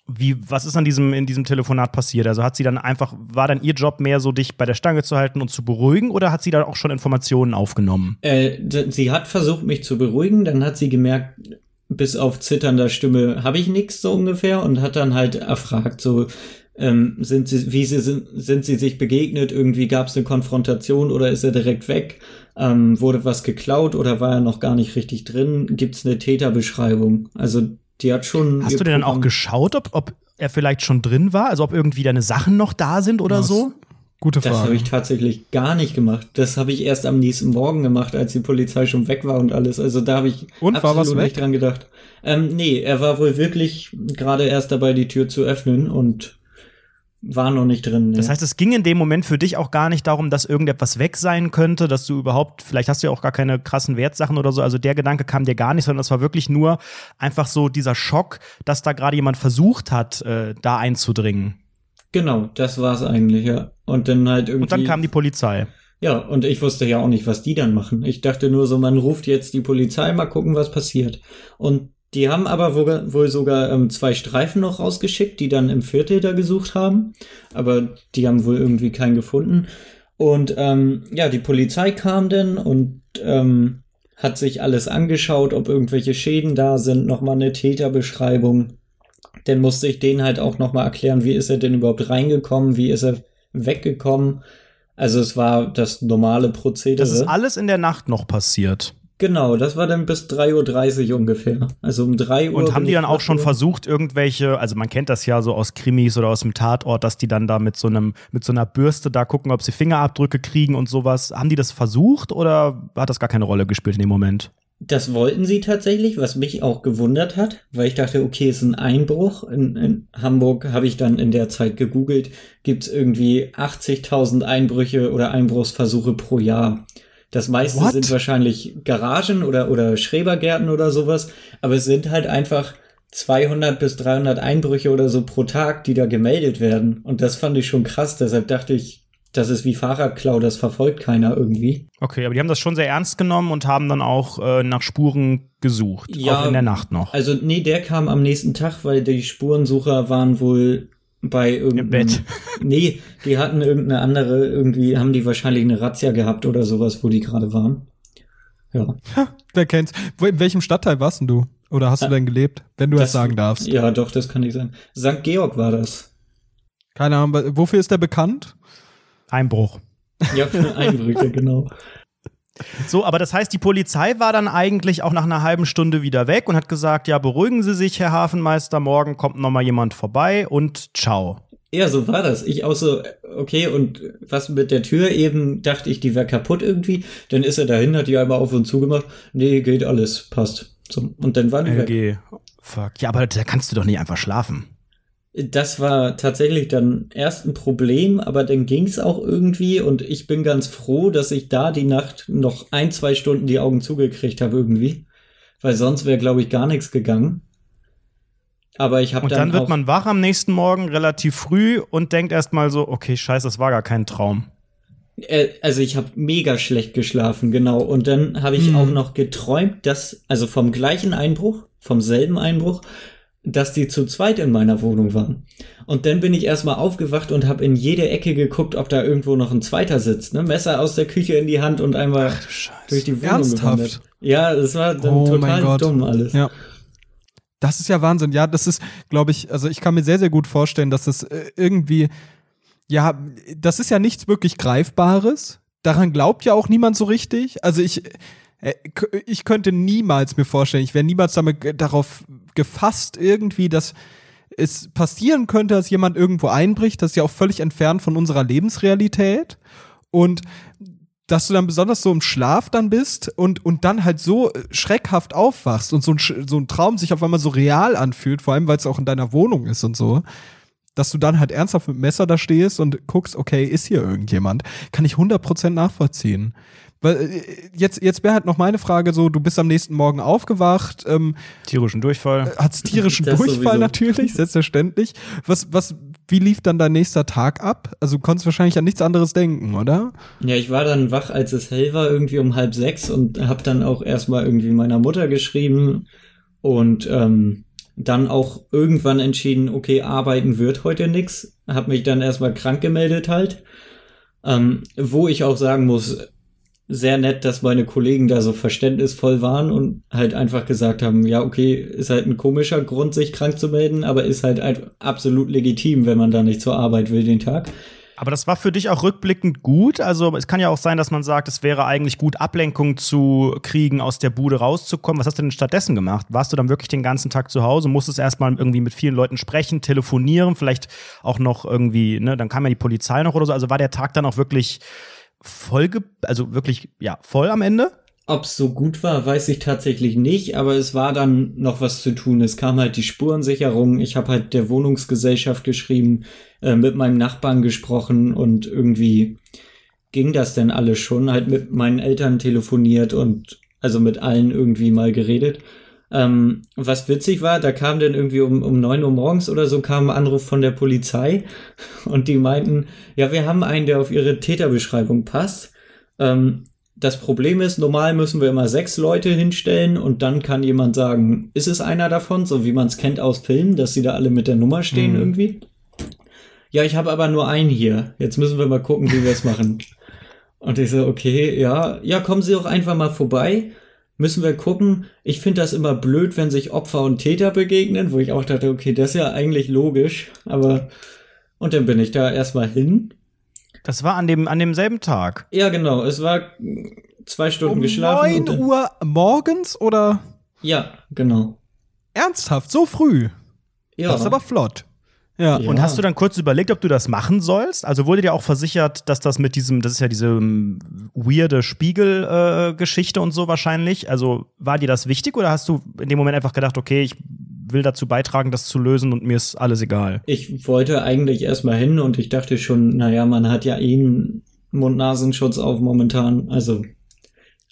S1: Wie, was ist an diesem, in diesem Telefonat passiert? Also hat sie dann einfach, war dann ihr Job mehr so, dich bei der Stange zu halten und zu beruhigen oder hat sie dann auch schon Informationen aufgenommen?
S3: Äh, sie hat versucht, mich zu beruhigen, dann hat sie gemerkt, bis auf zitternder Stimme habe ich nichts so ungefähr und hat dann halt erfragt, so ähm, sind sie, wie sie sind, sind sie sich begegnet? Irgendwie gab es eine Konfrontation oder ist er direkt weg? Ähm, wurde was geklaut oder war er noch gar nicht richtig drin? Gibt es eine Täterbeschreibung? Also die hat schon.
S1: Hast du denn dann auch geschaut, ob, ob er vielleicht schon drin war? Also ob irgendwie deine Sachen noch da sind oder
S2: Das-
S1: so?
S2: Gute
S3: Das habe
S2: Frage.
S3: ich tatsächlich gar nicht gemacht. Das habe ich erst am nächsten Morgen gemacht, als die Polizei schon weg war und alles. Also da habe ich
S2: Und, war was
S3: nicht dran gedacht. Ähm, nee, er war wohl wirklich gerade erst dabei, die Tür zu öffnen und war noch nicht drin.
S1: Das
S3: ja.
S1: heißt, es ging in dem Moment für dich auch gar nicht darum, dass irgendetwas weg sein könnte, dass du überhaupt, vielleicht hast du ja auch gar keine krassen Wertsachen oder so, also der Gedanke kam dir gar nicht, sondern es war wirklich nur einfach so dieser Schock, dass da gerade jemand versucht hat, äh, da einzudringen.
S3: genau, das war's eigentlich, ja. Und dann halt irgendwie.
S1: Und dann kam die Polizei.
S3: Ja, und ich wusste ja auch nicht, was die dann machen. Ich dachte nur so, man ruft jetzt die Polizei, mal gucken, was passiert. Und die haben aber wohl, sogar ähm, zwei Streifen noch rausgeschickt, die dann im Viertel da gesucht haben. Aber die haben wohl irgendwie keinen gefunden. Und ähm, ja, die Polizei kam dann und ähm, hat sich alles angeschaut, ob irgendwelche Schäden da sind, nochmal eine Täterbeschreibung. Dann musste ich denen halt auch nochmal erklären, wie ist er denn überhaupt reingekommen, wie ist er weggekommen. Also es war das normale Prozedere.
S1: Das ist alles in der Nacht noch passiert.
S3: Genau, das war dann bis 3.30 Uhr ungefähr. Also um 3 Uhr.
S1: Und haben die dann auch schon versucht, irgendwelche, also man kennt das ja so aus Krimis oder aus dem Tatort, dass die dann da mit so einem, mit so einer Bürste da gucken, ob sie Fingerabdrücke kriegen und sowas. Haben die das versucht oder hat das gar keine Rolle gespielt in dem Moment?
S3: Das wollten sie tatsächlich, was mich auch gewundert hat, weil ich dachte, okay, ist ein Einbruch. In, in Hamburg habe ich dann in der Zeit gegoogelt, gibt es irgendwie 80.000 Einbrüche oder Einbruchsversuche pro Jahr. Das meiste
S2: What?
S3: sind wahrscheinlich Garagen oder, oder Schrebergärten oder sowas, aber es sind halt einfach 200 bis 300 Einbrüche oder so pro Tag, die da gemeldet werden. Und das fand ich schon krass, deshalb dachte ich, das ist wie Fahrradklau, das verfolgt keiner irgendwie.
S1: Okay, aber die haben das schon sehr ernst genommen und haben dann auch äh, nach Spuren gesucht.
S3: Ja,
S1: auch in der Nacht noch.
S3: Also, nee, der kam am nächsten Tag, weil die Spurensucher waren wohl bei irgendeinem.
S1: Bett.
S3: Nee, die hatten irgendeine andere, irgendwie haben die wahrscheinlich eine Razzia gehabt oder sowas, wo die gerade waren. Ja.
S2: Wer kennt's? Wo, in welchem Stadtteil warst denn du? Oder hast du denn gelebt? Wenn du das, sagen darfst.
S3: Ja, doch, das kann ich sagen. St. Georg war das.
S2: Keine Ahnung, wofür ist der bekannt?
S1: Einbruch.
S3: Ja, für Einbrüche, genau.
S1: So, aber das heißt, die Polizei war dann eigentlich auch nach einer halben Stunde wieder weg und hat gesagt, ja, beruhigen Sie sich, Herr Hafenmeister, morgen kommt noch mal jemand vorbei und ciao.
S3: Ja, so war das. Ich auch so, okay, und was mit der Tür eben, dachte ich, die wäre kaputt irgendwie. Dann ist er dahin, hat die einmal auf und zugemacht. Nee, geht alles, passt. So, und dann war die weg.
S1: LG. Fuck. Ja, aber da kannst du doch nicht einfach schlafen.
S3: Das war tatsächlich dann erst ein Problem, aber dann ging's auch irgendwie und ich bin ganz froh, dass ich da die Nacht noch ein, zwei Stunden die Augen zugekriegt habe irgendwie. Weil sonst wäre, glaube ich, gar nichts gegangen. Aber ich habe
S1: Und
S3: dann,
S1: dann wird man wach am nächsten Morgen relativ früh und denkt erstmal so, okay, scheiße, das war gar kein Traum.
S3: Äh, also ich habe mega schlecht geschlafen, genau. Und dann habe ich
S2: Hm.
S3: auch noch geträumt, dass, also vom gleichen Einbruch, vom selben Einbruch, dass die zu zweit in meiner Wohnung waren. Und dann bin ich erstmal aufgewacht und habe in jede Ecke geguckt, ob da irgendwo noch ein zweiter sitzt. Ne? Messer aus der Küche in die Hand und einmal durch die Wohnung
S2: Ernsthaft?
S3: gewandert. Ja, das war dann
S2: Oh mein
S3: total
S2: Gott.
S3: dumm alles.
S2: Ja. Das ist ja Wahnsinn. Ja, das ist, glaube ich, also ich kann mir sehr, sehr gut vorstellen, dass das äh, irgendwie, ja, das ist ja nichts wirklich Greifbares. Daran glaubt ja auch niemand so richtig. Also ich, ich könnte niemals mir vorstellen, ich wäre niemals damit darauf gefasst, irgendwie, dass es passieren könnte, dass jemand irgendwo einbricht. Das ist ja auch völlig entfernt von unserer Lebensrealität. Und dass du dann besonders so im Schlaf dann bist und, und dann halt so äh, schreckhaft aufwachst und so ein, so ein Traum sich auf einmal so real anfühlt, vor allem weil es auch in deiner Wohnung ist und so, dass du dann halt ernsthaft mit Messer da stehst und guckst, okay, ist hier irgendjemand, kann ich 100% nachvollziehen. Äh, jetzt, jetzt wäre halt noch meine Frage so, du bist am nächsten Morgen aufgewacht, ähm,
S1: Tierischen Durchfall.
S2: hat's tierischen
S3: Das
S2: Durchfall
S3: sowieso.
S2: natürlich, selbstverständlich. Was, was, wie lief dann dein nächster Tag ab? Also du konntest wahrscheinlich an nichts anderes denken, oder?
S3: Ja, ich war dann wach, als es hell war, irgendwie um halb sechs und habe dann auch erstmal irgendwie meiner Mutter geschrieben und ähm, dann auch irgendwann entschieden, okay, arbeiten wird heute nix. Hab mich dann erstmal krank gemeldet halt. Ähm, wo ich auch sagen muss, sehr nett, dass meine Kollegen da so verständnisvoll waren und halt einfach gesagt haben, ja, okay, ist halt ein komischer Grund, sich krank zu melden, aber ist halt absolut legitim, wenn man da nicht zur Arbeit will den Tag.
S1: Aber das war für dich auch rückblickend gut. Also es kann ja auch sein, dass man sagt, es wäre eigentlich gut, Ablenkung zu kriegen, aus der Bude rauszukommen. Was hast du denn stattdessen gemacht? Warst du dann wirklich den ganzen Tag zu Hause, musstest erstmal irgendwie mit vielen Leuten sprechen, telefonieren, vielleicht auch noch irgendwie, ne, dann kam ja die Polizei noch oder so. Also war der Tag dann auch wirklich voll, also wirklich, ja, voll am Ende?
S3: Ob's so gut war, weiß ich tatsächlich nicht, aber es war dann noch was zu tun. Es kam halt die Spurensicherung. Ich habe halt der Wohnungsgesellschaft geschrieben, äh, mit meinem Nachbarn gesprochen und irgendwie ging das denn alles schon. Halt mit meinen Eltern telefoniert und also mit allen irgendwie mal geredet. Ähm, was witzig war, da kam dann irgendwie um, um neun Uhr morgens oder so kam ein Anruf von der Polizei und die meinten, ja, wir haben einen, der auf ihre Täterbeschreibung passt. Ähm, das Problem ist, normal müssen wir immer sechs Leute hinstellen und dann kann jemand sagen, ist es einer davon, so wie man es kennt aus Filmen, dass sie da alle mit der Nummer stehen
S1: Mhm.
S3: irgendwie. Ja, ich habe aber nur einen hier. Jetzt müssen wir mal gucken, wie wir es machen. Und ich so, okay, ja, ja, kommen Sie doch einfach mal vorbei. Müssen wir gucken. Ich finde das immer blöd, wenn sich Opfer und Täter begegnen, wo ich auch dachte, okay, das ist ja eigentlich logisch, aber und dann bin ich da erstmal hin.
S1: Das war an, dem, an demselben Tag.
S3: Ja, genau, es war zwei Stunden
S2: Um
S3: geschlafen.
S2: 9
S3: und dann-
S2: Uhr morgens oder
S3: Ja, genau.
S2: ernsthaft, so früh?
S3: Ja,
S2: Das ist aber flott. Ja.
S1: Und hast du dann kurz überlegt, ob du das machen sollst? Also wurde dir auch versichert, dass das mit diesem, das ist ja diese ähm, weirde Spiegel-Geschichte und so wahrscheinlich. Also war dir das wichtig oder hast du in dem Moment einfach gedacht, okay, ich will dazu beitragen, das zu lösen und mir ist alles egal?
S3: Ich wollte eigentlich erstmal hin und ich dachte schon, naja, man hat ja eh einen Mund-Nasenschutz auf momentan. Also.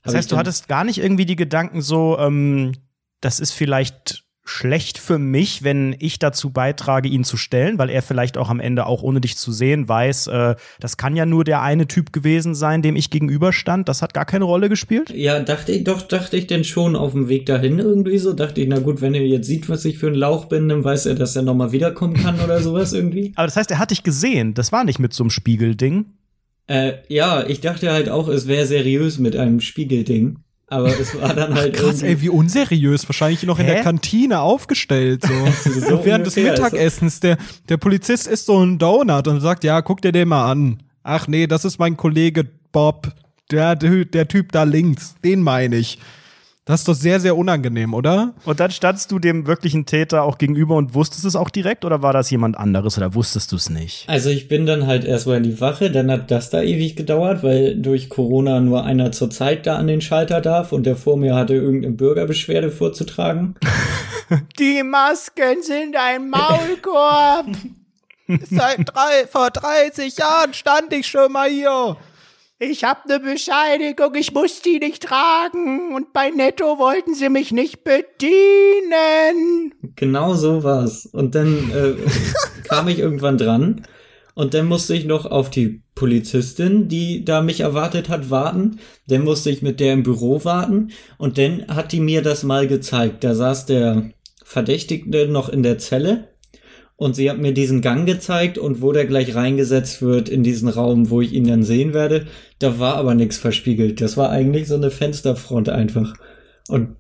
S1: Das heißt, du hattest gar nicht irgendwie die Gedanken so, ähm, das ist vielleicht schlecht für mich, wenn ich dazu beitrage, ihn zu stellen, weil er vielleicht auch am Ende auch ohne dich zu sehen weiß, äh, das kann ja nur der eine Typ gewesen sein, dem ich gegenüberstand. Das hat gar keine Rolle gespielt.
S3: Ja, dachte ich, doch, dachte ich denn schon auf dem Weg dahin irgendwie so. Dachte ich, na gut, wenn er jetzt sieht, was ich für ein Lauch bin, dann weiß er, dass er nochmal wiederkommen kann oder sowas irgendwie.
S1: Aber das heißt, er hat dich gesehen. Das war nicht mit so einem Spiegelding.
S3: Äh, ja, ich dachte halt auch, es wäre seriös mit einem Spiegelding. Aber es war dann halt
S2: Krass,
S3: irgendwie.
S2: ey, wie unseriös. Wahrscheinlich noch in
S1: Hä?
S2: der Kantine aufgestellt. So,
S3: So
S2: während des
S3: ungefähr,
S2: Mittagessens. Der, der Polizist isst so einen Donut und sagt, ja, guck dir den mal an. Ach nee, das ist mein Kollege Bob. Der, der Typ da links. Den meine ich. Das ist doch sehr, sehr unangenehm, oder?
S1: Und dann standst du dem wirklichen Täter auch gegenüber und wusstest es auch direkt oder war das jemand anderes oder wusstest du es nicht?
S3: Also ich bin dann halt erstmal in die Wache, dann hat das da ewig gedauert, weil durch Corona nur einer zur Zeit da an den Schalter darf und der vor mir hatte irgendeine Bürgerbeschwerde vorzutragen.
S1: Die Masken sind ein Maulkorb.
S2: Seit drei, vor 30 Jahren stand ich schon mal hier.
S1: Ich habe eine Bescheinigung, ich muss die nicht tragen und bei Netto wollten sie mich nicht bedienen.
S3: Genau so war's. Und dann äh, kam ich irgendwann dran und dann musste ich noch auf die Polizistin, die da mich erwartet hat, warten. Dann musste ich mit der im Büro warten und dann hat die mir das mal gezeigt. Da saß der Verdächtigte noch in der Zelle und sie hat mir diesen Gang gezeigt und wo der gleich reingesetzt wird in diesen Raum, wo ich ihn dann sehen werde. Da war aber nichts verspiegelt. Das war eigentlich so eine Fensterfront einfach. Und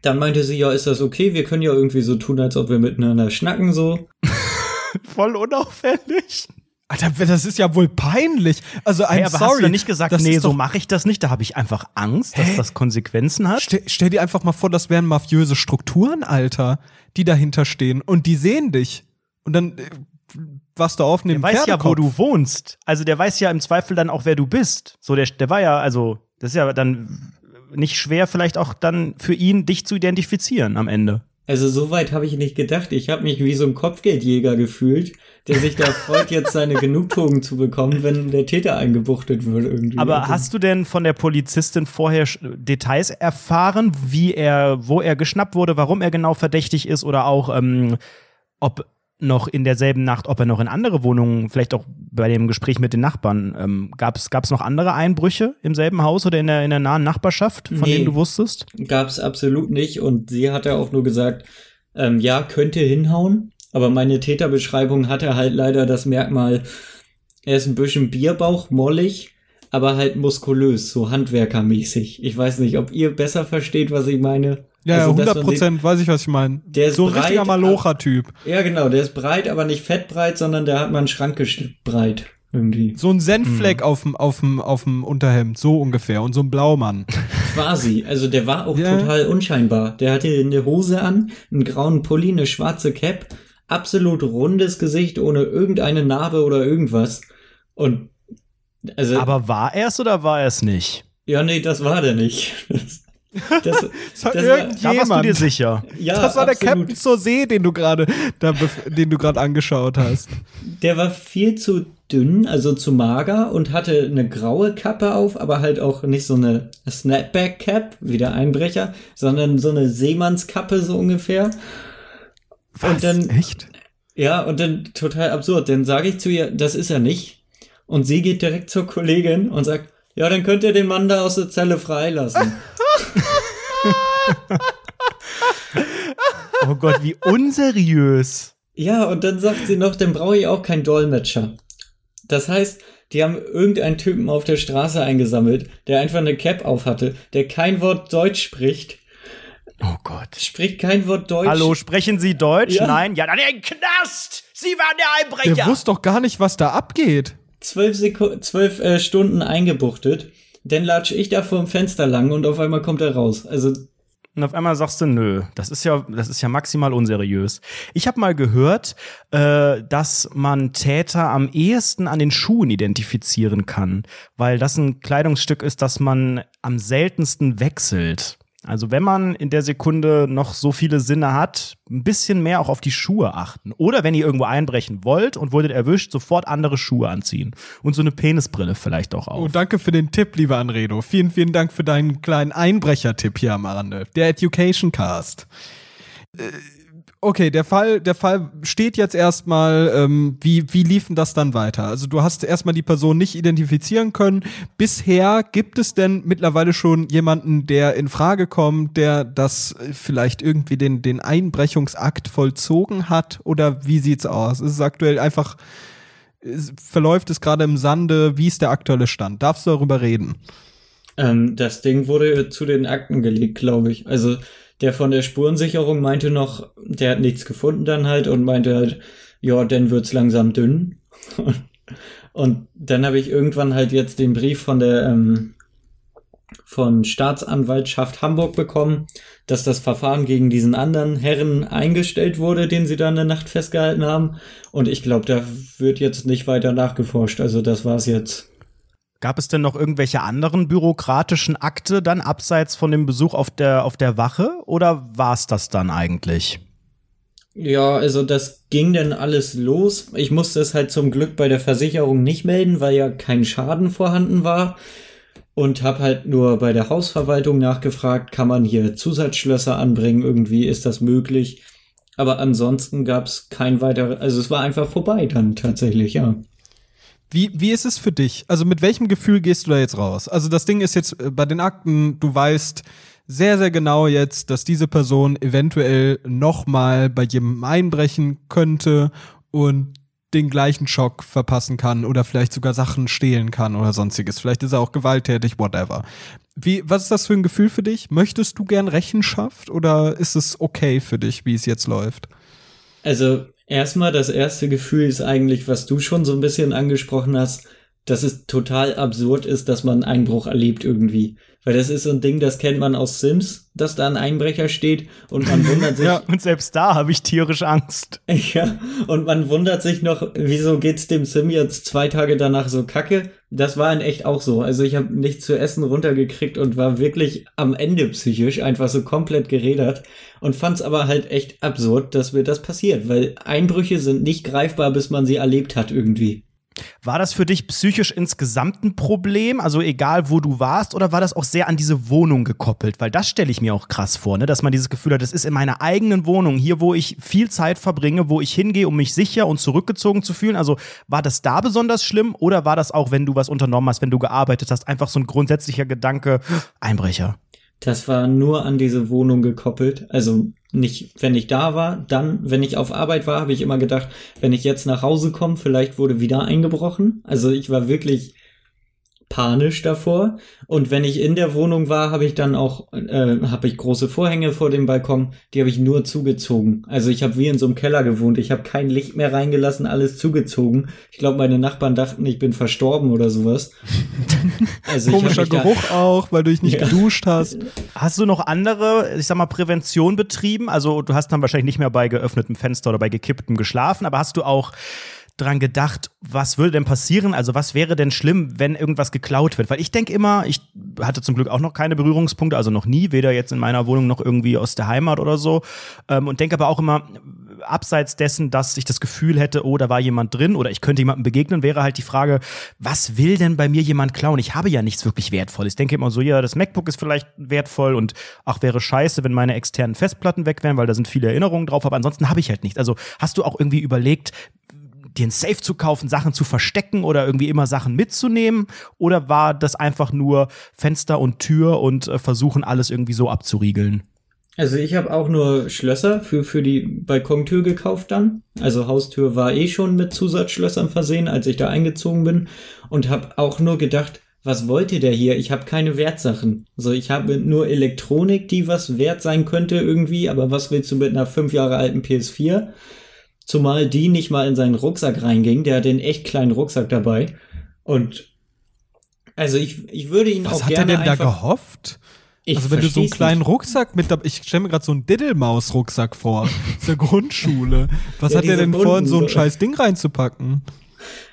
S3: dann meinte sie, ja, ist das okay? Wir können ja irgendwie so tun, als ob wir miteinander schnacken, so.
S1: Voll unauffällig.
S2: Alter, das ist ja wohl peinlich. Also, I'm
S1: Hey, aber
S2: sorry.
S1: hast du nicht gesagt,
S2: das
S1: nee, so mache ich das nicht? Da habe ich einfach Angst, dass
S2: Hä?
S1: das Konsequenzen hat.
S2: Stell, stell dir einfach mal vor, das wären mafiöse Strukturen, Alter, die dahinter stehen und die sehen dich. Und dann äh, was da auf
S1: Der weiß ja, wo du wohnst. Also der weiß ja im Zweifel dann auch, wer du bist. So, der, der war ja, also, das ist ja dann nicht schwer, vielleicht auch dann für ihn, dich zu identifizieren am Ende.
S3: Also so weit habe ich nicht gedacht. Ich habe mich wie so ein Kopfgeldjäger gefühlt, der sich da freut, jetzt seine Genugtuung zu bekommen, wenn der Täter eingebuchtet wird irgendwie.
S1: Aber
S3: Und
S1: hast du denn von der Polizistin vorher Details erfahren, wie er, wo er geschnappt wurde, warum er genau verdächtig ist oder auch, ähm, ob noch in derselben Nacht, ob er noch in andere Wohnungen, vielleicht auch bei dem Gespräch mit den Nachbarn, ähm, gab es noch andere Einbrüche im selben Haus oder in der, in der nahen Nachbarschaft, von
S3: Nee.
S1: denen du wusstest?
S3: Gab's absolut nicht und sie hatte auch nur gesagt, ähm, ja, könnte hinhauen, aber meine Täterbeschreibung hatte halt leider das Merkmal, er ist ein bisschen Bierbauch, mollig, aber halt muskulös, so handwerkermäßig. Ich weiß nicht, ob ihr besser versteht, was ich meine.
S2: Ja,
S3: Also,
S2: ja,
S3: dass
S2: 100
S3: man
S2: Prozent weiß ich, was ich meine.
S3: Der ist
S2: So ein richtiger
S3: breit,
S2: Malocher-Typ.
S3: sieht- Ja, genau, der ist breit, aber nicht fettbreit, sondern der hat mal einen Schrankgeschnitt breit. Irgendwie.
S2: So ein
S1: Mhm.
S2: Senffleck auf dem auf dem auf dem Unterhemd, so ungefähr und so ein Blaumann.
S3: Quasi. Also der war auch
S2: Ja.
S3: total unscheinbar. Der hatte eine Hose an, einen grauen Pulli, eine schwarze Cap, absolut rundes Gesicht ohne irgendeine Narbe oder irgendwas. Und also
S1: Aber war er es oder war er es nicht?
S3: ja, nee, das war der nicht. Das, das,
S2: Das war
S3: das war,
S1: Da warst du
S2: irgendjemand.
S1: dir sicher.
S3: ja,
S2: das war der
S3: absolut.
S2: Captain zur See, den du gerade den du gerade angeschaut hast.
S3: Der war viel zu dünn, also zu mager und hatte eine graue Kappe auf, aber halt auch nicht so eine Snapback Cap wie der Einbrecher, sondern so eine Seemannskappe so ungefähr. Und dann
S2: Echt?
S3: Ja, und dann total absurd. Dann sage ich zu ihr, das ist er nicht. Und sie geht direkt zur Kollegin und sagt, ja, dann könnt ihr den Mann da aus der Zelle freilassen.
S1: Oh Gott, wie unseriös.
S3: ja, und dann sagt sie noch, dann brauche ich auch keinen Dolmetscher. Das heißt, die haben irgendeinen Typen auf der Straße eingesammelt, der einfach eine Cap auf hatte, der kein Wort Deutsch spricht.
S1: Oh Gott.
S3: Spricht kein Wort Deutsch.
S1: Hallo, sprechen Sie Deutsch?
S3: Ja.
S1: Nein? Ja, dann in den Knast! Sie waren der
S2: Der
S1: Einbrecher!
S2: wusste doch gar nicht, was da abgeht.
S3: Zwölf, Seku zwölf äh, Stunden eingebuchtet. Dann latsche ich da vor dem Fenster lang und auf einmal kommt er raus. Also,
S1: Und auf einmal sagst du, nö, das ist ja, das ist ja maximal unseriös. Ich habe mal gehört, äh, dass man Täter am ehesten an den Schuhen identifizieren kann, weil das ein Kleidungsstück ist, das man am seltensten wechselt. Also wenn man in der Sekunde noch so viele Sinne hat, ein bisschen mehr auch auf die Schuhe achten. Oder wenn ihr irgendwo einbrechen wollt und wurdet erwischt, sofort andere Schuhe anziehen. Und so eine Penisbrille vielleicht auch auf.
S2: Oh, danke für den Tipp, lieber Anredo. Vielen, vielen Dank für deinen kleinen Einbrecher-Tipp hier am Rande. Der Education Cast. Äh, okay, der Fall, der Fall steht jetzt erstmal, ähm, wie, wie liefen das dann weiter? Also du hast erstmal die Person nicht identifizieren können. Bisher gibt es denn mittlerweile schon jemanden, der in Frage kommt, der das vielleicht irgendwie den, den Einbrechungsakt vollzogen hat? Oder wie sieht's aus? Ist es aktuell einfach, verläuft es gerade im Sande? Wie ist der aktuelle Stand? Darfst du darüber reden?
S3: Ähm, das Ding wurde zu den Akten gelegt, glaube ich. Also der von der Spurensicherung meinte noch, der hat nichts gefunden dann halt und meinte halt, ja, dann wird's langsam dünn. und dann habe ich irgendwann halt jetzt den Brief von der ähm, von Staatsanwaltschaft Hamburg bekommen, dass das Verfahren gegen diesen anderen Herren eingestellt wurde, den sie da in der Nacht festgehalten haben. Und ich glaube, da wird jetzt nicht weiter nachgeforscht. Also das war's jetzt.
S1: Gab es denn noch irgendwelche anderen bürokratischen Akte dann abseits von dem Besuch auf der, auf der Wache oder war es das dann eigentlich?
S3: Ja, also das ging dann alles los. Ich musste es halt zum Glück bei der Versicherung nicht melden, weil ja kein Schaden vorhanden war. Und habe halt nur bei der Hausverwaltung nachgefragt, kann man hier Zusatzschlösser anbringen, irgendwie ist das möglich. Aber ansonsten gab es kein weiteres, also es war einfach vorbei dann tatsächlich, ja.
S2: Wie, wie ist es für dich? Also mit welchem Gefühl gehst du da jetzt raus? Also das Ding ist jetzt äh, bei den Akten, du weißt sehr, sehr genau jetzt, dass diese Person eventuell nochmal bei jemandem einbrechen könnte und den gleichen Schock verpassen kann oder vielleicht sogar Sachen stehlen kann oder sonstiges. Vielleicht ist er auch gewalttätig, whatever. Wie, was ist das für ein Gefühl für dich? Möchtest du gern Rechenschaft oder ist es okay für dich, wie es jetzt läuft?
S3: Also erstmal das erste Gefühl ist eigentlich, was du schon so ein bisschen angesprochen hast, dass es total absurd ist, dass man einen Einbruch erlebt irgendwie. Weil das ist so ein Ding, das kennt man aus Sims, dass da ein Einbrecher steht und man wundert sich.
S1: ja, und selbst da habe ich tierisch Angst.
S3: ja, und man wundert sich noch, wieso geht's dem Sim jetzt zwei Tage danach so kacke? Das war in echt auch so. Also ich habe nichts zu essen runtergekriegt und war wirklich am Ende psychisch einfach so komplett geredert und fand's aber halt echt absurd, dass mir das passiert, weil Einbrüche sind nicht greifbar, bis man sie erlebt hat irgendwie.
S1: War das für dich psychisch insgesamt ein Problem, also egal wo du warst, oder war das auch sehr an diese Wohnung gekoppelt? Weil das stelle ich mir auch krass vor, ne? dass man dieses Gefühl hat, das ist in meiner eigenen Wohnung, hier wo ich viel Zeit verbringe, wo ich hingehe, um mich sicher und zurückgezogen zu fühlen. Also war das da besonders schlimm oder war das auch, wenn du was unternommen hast, wenn du gearbeitet hast, einfach so ein grundsätzlicher Gedanke, Einbrecher?
S3: Das war nur an diese Wohnung gekoppelt. Also nicht, wenn ich da war, dann, wenn ich auf Arbeit war, habe ich immer gedacht, wenn ich jetzt nach Hause komme, vielleicht wurde wieder eingebrochen. Also ich war wirklich panisch davor. Und wenn ich in der Wohnung war, habe ich dann auch, äh, habe ich große Vorhänge vor dem Balkon, die habe ich nur zugezogen. Also ich habe wie in so einem Keller gewohnt. Ich habe kein Licht mehr reingelassen, alles zugezogen. Ich glaube, meine Nachbarn dachten, ich bin verstorben oder sowas.
S2: Also Komischer Geruch auch, weil du dich nicht ja. geduscht hast.
S1: Hast du noch andere, ich sag mal, Prävention betrieben? Also du hast dann wahrscheinlich nicht mehr bei geöffnetem Fenster oder bei gekipptem geschlafen, aber hast du auch dran gedacht, was würde denn passieren? Also was wäre denn schlimm, wenn irgendwas geklaut wird? Weil ich denke immer, ich hatte zum Glück auch noch keine Berührungspunkte, also noch nie, weder jetzt in meiner Wohnung noch irgendwie aus der Heimat oder so. Ähm, und denke aber auch immer, abseits dessen, dass ich das Gefühl hätte, oh, da war jemand drin oder ich könnte jemandem begegnen, wäre halt die Frage, was will denn bei mir jemand klauen? Ich habe ja nichts wirklich Wertvolles. Ich denke immer so, ja, das MacBook ist vielleicht wertvoll und ach, wäre scheiße, wenn meine externen Festplatten weg wären, weil da sind viele Erinnerungen drauf, aber ansonsten habe ich halt nichts. Also hast du auch irgendwie überlegt, dir ein Safe zu kaufen, Sachen zu verstecken oder irgendwie immer Sachen mitzunehmen? Oder war das einfach nur Fenster und Tür und äh, versuchen, alles irgendwie so abzuriegeln?
S3: Also ich habe auch nur Schlösser für, für die Balkontür gekauft dann. Also Haustür war eh schon mit Zusatzschlössern versehen, als ich da eingezogen bin. Und habe auch nur gedacht, was wollte der hier? Ich habe keine Wertsachen. Also ich habe nur Elektronik, die was wert sein könnte irgendwie. Aber was willst du mit einer fünf Jahre alten PS4? Zumal die nicht mal in seinen Rucksack reinging. Der hat den echt kleinen Rucksack dabei. Und also ich, ich würde ihn
S2: Was
S3: auch gerne.
S2: Was hat er denn da gehofft?
S3: Ich
S2: also wenn du so einen kleinen
S3: nicht.
S2: Rucksack mit, dabei- ich stelle mir gerade so einen Diddelmaus-Rucksack vor, aus der Grundschule. Was
S3: Ja,
S2: hat der
S3: diese
S2: denn vor, in so ein scheiß Ding reinzupacken?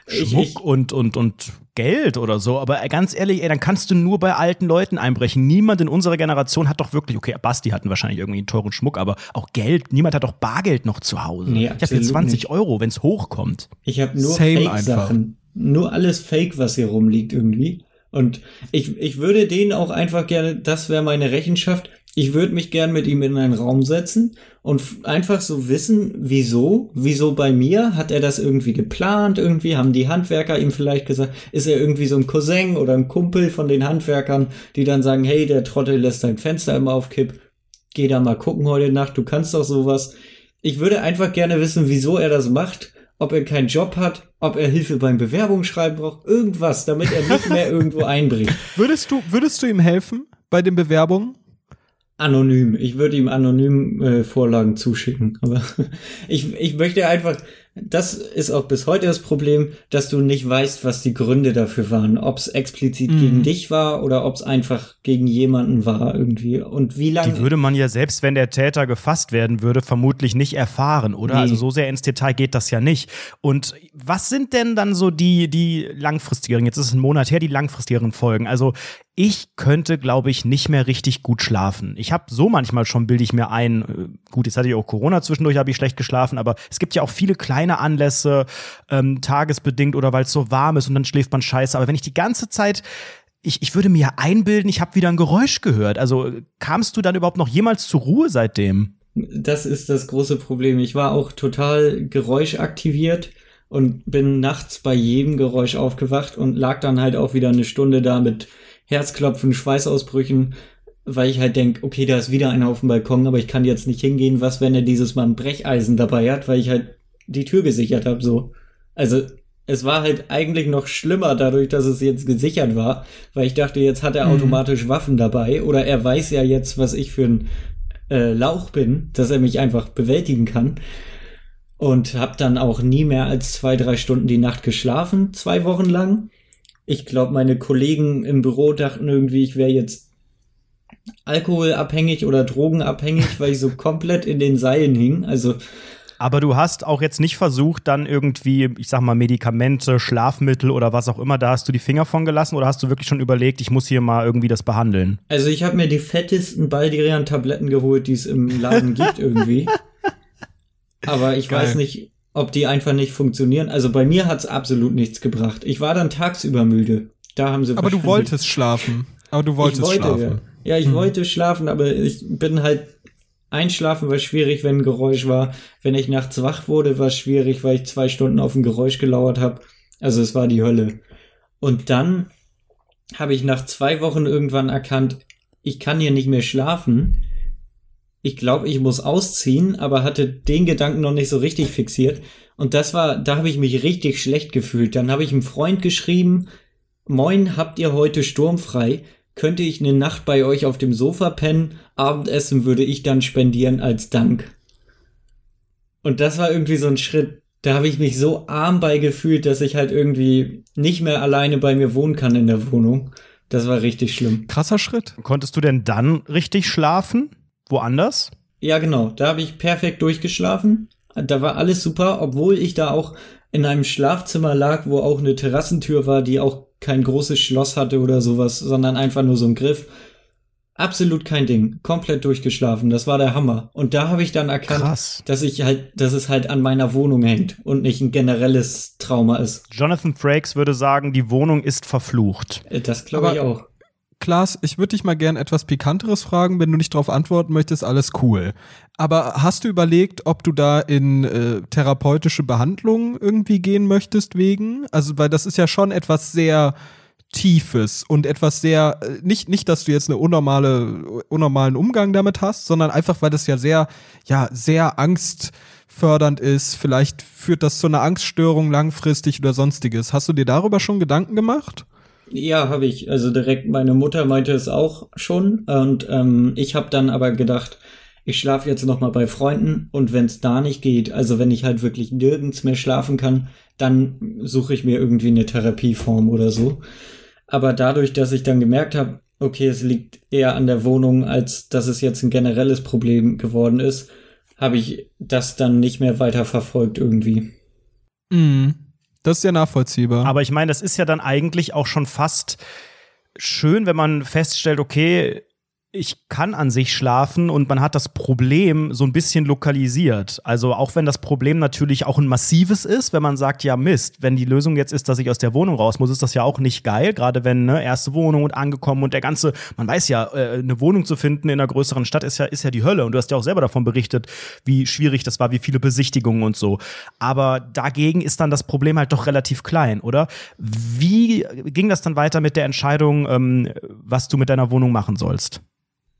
S3: Ich-
S1: Schmuck
S3: ich-
S1: und, und, und Geld oder so. Aber ganz ehrlich, ey, dann kannst du nur bei alten Leuten einbrechen. Niemand in unserer Generation hat doch wirklich, okay, Basti hatten wahrscheinlich irgendwie einen teuren Schmuck, aber auch Geld. Niemand hat doch Bargeld noch zu Hause.
S3: Nee,
S1: ich habe hier
S3: absolut
S1: 20
S3: nicht.
S1: Euro, wenn es hochkommt.
S3: Ich habe nur Fake-Sachen. Nur alles Fake, was hier rumliegt irgendwie. Und ich, ich würde den auch einfach gerne, das wäre meine Rechenschaft, ich würde mich gern mit ihm in einen Raum setzen und einfach so wissen, wieso, wieso bei mir, hat er das irgendwie geplant, irgendwie haben die Handwerker ihm vielleicht gesagt, ist er irgendwie so ein Cousin oder ein Kumpel von den Handwerkern, die dann sagen, hey, der Trottel lässt sein Fenster immer auf Kipp, geh da mal gucken heute Nacht, du kannst doch sowas. Ich würde einfach gerne wissen, wieso er das macht, ob er keinen Job hat, ob er Hilfe beim Bewerbungsschreiben braucht, irgendwas, damit er nicht mehr irgendwo einbricht.
S2: Würdest du, würdest du ihm helfen bei den Bewerbungen?
S3: Anonym. Ich würde ihm anonym äh, Vorlagen zuschicken. Aber ich, ich möchte einfach, das ist auch bis heute das Problem, dass du nicht weißt, was die Gründe dafür waren. Ob es explizit
S2: Mhm.
S3: gegen dich war oder ob es einfach gegen jemanden war irgendwie. Und wie lange.
S1: Die würde man ja selbst, wenn der Täter gefasst werden würde, vermutlich nicht erfahren, oder?
S3: Nee.
S1: Also so sehr ins Detail geht das ja nicht. Und was sind denn dann so die, die langfristigeren, jetzt ist es ein Monat her, die langfristigeren Folgen? Also ich könnte, glaube ich, nicht mehr richtig gut schlafen. Ich habe so manchmal schon, bilde ich mir ein, äh, gut, jetzt hatte ich auch Corona zwischendurch, habe ich schlecht geschlafen, aber es gibt ja auch viele kleine Anlässe, ähm, tagesbedingt oder weil es so warm ist und dann schläft man scheiße. Aber wenn ich die ganze Zeit ich, ich würde mir einbilden, ich habe wieder ein Geräusch gehört. Also äh, kamst du dann überhaupt noch jemals zur Ruhe seitdem?
S3: Das ist das große Problem. Ich war auch total geräuschaktiviert und bin nachts bei jedem Geräusch aufgewacht und lag dann halt auch wieder eine Stunde da mit Herzklopfen, Schweißausbrüchen, weil ich halt denk, okay, da ist wieder einer auf dem Balkon, aber ich kann jetzt nicht hingehen. Was, wenn er dieses Mal ein Brecheisen dabei hat, weil ich halt die Tür gesichert habe, so. Also, es war halt eigentlich noch schlimmer dadurch, dass es jetzt gesichert war, weil ich dachte, jetzt hat er
S2: Mhm.
S3: automatisch Waffen dabei oder er weiß ja jetzt, was ich für ein äh, Lauch bin, dass er mich einfach bewältigen kann. Und habe dann auch nie mehr als zwei, drei Stunden die Nacht geschlafen, zwei Wochen lang. Ich glaube, meine Kollegen im Büro dachten irgendwie, ich wäre jetzt alkoholabhängig oder drogenabhängig, weil ich so komplett in den Seilen hing. Also
S1: Aber du hast auch jetzt nicht versucht, dann irgendwie, ich sag mal, Medikamente, Schlafmittel oder was auch immer, da hast du die Finger von gelassen oder hast du wirklich schon überlegt, ich muss hier mal irgendwie das behandeln?
S3: Also ich habe mir die fettesten Baldirian-Tabletten geholt, die es im Laden gibt irgendwie. Aber ich
S2: Geil.
S3: weiß nicht, ob die einfach nicht funktionieren. Also bei mir hat's absolut nichts gebracht. Ich war dann tagsüber müde. Da haben sie
S2: Aber du wolltest schlafen. Aber du wolltest
S3: wollte,
S2: schlafen.
S3: Ja, ja ich
S2: Hm.
S3: wollte schlafen, aber ich bin halt einschlafen war schwierig, wenn ein Geräusch war. Wenn ich nachts wach wurde, war es schwierig, weil ich zwei Stunden auf ein Geräusch gelauert habe. Also es war die Hölle. Und dann habe ich nach zwei Wochen irgendwann erkannt, ich kann hier nicht mehr schlafen. Ich glaube, ich muss ausziehen, aber hatte den Gedanken noch nicht so richtig fixiert. Und das war, da habe ich mich richtig schlecht gefühlt. Dann habe ich einem Freund geschrieben, Moin, habt ihr heute sturmfrei? Könnte ich eine Nacht bei euch auf dem Sofa pennen? Abendessen würde ich dann spendieren als Dank. Und das war irgendwie so ein Schritt, da habe ich mich so arm bei gefühlt, dass ich halt irgendwie nicht mehr alleine bei mir wohnen kann in der Wohnung. Das war richtig schlimm.
S2: Krasser Schritt.
S1: Konntest du denn dann richtig schlafen? Woanders?
S3: Ja, genau. Da habe ich perfekt durchgeschlafen. Da war alles super, obwohl ich da auch in einem Schlafzimmer lag, wo auch eine Terrassentür war, die auch kein großes Schloss hatte oder sowas, sondern einfach nur so ein Griff. Absolut kein Ding. Komplett durchgeschlafen. Das war der Hammer. Und da habe ich dann erkannt,
S1: Krass.
S3: dass ich halt, dass es halt an meiner Wohnung hängt und nicht ein generelles Trauma ist.
S1: Jonathan Frakes würde sagen, die Wohnung ist verflucht.
S3: Äh, Das glaube ich
S2: Aber-
S3: auch.
S2: Klaas, ich würde dich mal gern etwas Pikanteres fragen. Wenn du nicht darauf antworten möchtest, alles cool. Aber hast du überlegt, ob du da in äh, therapeutische Behandlung irgendwie gehen möchtest wegen? Also, weil das ist ja schon etwas sehr Tiefes und etwas sehr, äh, nicht, nicht, dass du jetzt eine unnormale, unnormalen Umgang damit hast, sondern einfach, weil das ja sehr, ja, sehr angstfördernd ist. Vielleicht führt das zu einer Angststörung langfristig oder sonstiges. Hast du dir darüber schon Gedanken gemacht?
S3: Ja, habe ich. Also direkt meine Mutter meinte es auch schon. Und ähm, ich habe dann aber gedacht, ich schlafe jetzt noch mal bei Freunden und wenn es da nicht geht, also wenn ich halt wirklich nirgends mehr schlafen kann, dann suche ich mir irgendwie eine Therapieform oder so. Aber dadurch, dass ich dann gemerkt habe, okay, es liegt eher an der Wohnung, als dass es jetzt ein generelles Problem geworden ist, habe ich das dann nicht mehr weiter verfolgt irgendwie.
S2: Mhm. Das ist ja nachvollziehbar.
S1: Aber ich meine, das ist ja dann eigentlich auch schon fast schön, wenn man feststellt, okay, ich kann an sich schlafen und man hat das Problem so ein bisschen lokalisiert. Also auch wenn das Problem natürlich auch ein massives ist, wenn man sagt, ja Mist, wenn die Lösung jetzt ist, dass ich aus der Wohnung raus muss, ist das ja auch nicht geil, gerade wenn ne, erste Wohnung und angekommen und der ganze, man weiß ja, äh, eine Wohnung zu finden in einer größeren Stadt ist ja ist ja die Hölle und du hast ja auch selber davon berichtet, wie schwierig das war, wie viele Besichtigungen und so. Aber dagegen ist dann das Problem halt doch relativ klein, oder? Wie ging das dann weiter mit der Entscheidung, ähm, was du mit deiner Wohnung machen sollst?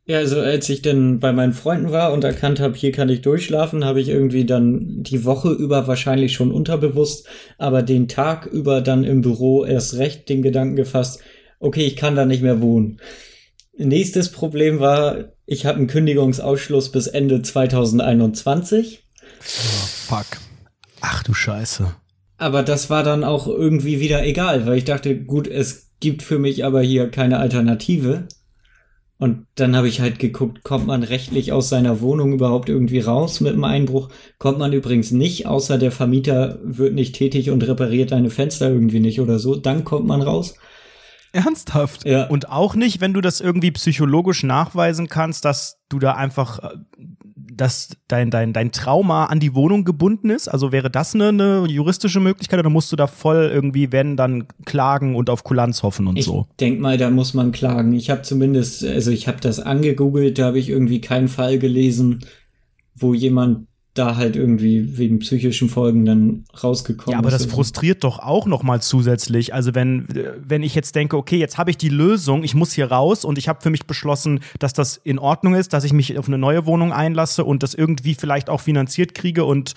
S3: Ja, also als ich dann bei meinen Freunden war und erkannt habe, hier kann ich durchschlafen, habe ich irgendwie dann die Woche über wahrscheinlich schon unterbewusst, aber den Tag über dann im Büro erst recht den Gedanken gefasst, okay, ich kann da nicht mehr wohnen. Nächstes Problem war, ich habe einen Kündigungsausschluss bis Ende 2021.
S2: Oh, fuck.
S1: Ach du Scheiße.
S3: Aber das war dann auch irgendwie wieder egal, weil ich dachte, gut, es gibt für mich aber hier keine Alternative. Und dann habe ich halt geguckt, kommt man rechtlich aus seiner Wohnung überhaupt irgendwie raus mit dem Einbruch? Kommt man übrigens nicht, außer der Vermieter wird nicht tätig und repariert deine Fenster irgendwie nicht oder so. Dann kommt man raus.
S2: Ernsthaft?
S1: Ja. Und auch nicht, wenn du das irgendwie psychologisch nachweisen kannst, dass du da einfach äh, dass dein, dein, dein Trauma an die Wohnung gebunden ist? Also wäre das eine, eine juristische Möglichkeit oder musst du da voll irgendwie, wenn, dann klagen und auf Kulanz hoffen und
S3: ich
S1: so?
S3: Ich denk mal, da muss man klagen. Ich habe zumindest, also ich habe das angegoogelt, da habe ich irgendwie keinen Fall gelesen, wo jemand da halt irgendwie wegen psychischen Folgen dann rausgekommen ist.
S1: Ja, aber das frustriert doch auch noch mal zusätzlich. Also wenn wenn ich jetzt denke, okay, jetzt habe ich die Lösung, ich muss hier raus und ich habe für mich beschlossen, dass das in Ordnung ist, dass ich mich auf eine neue Wohnung einlasse und das irgendwie vielleicht auch finanziert kriege und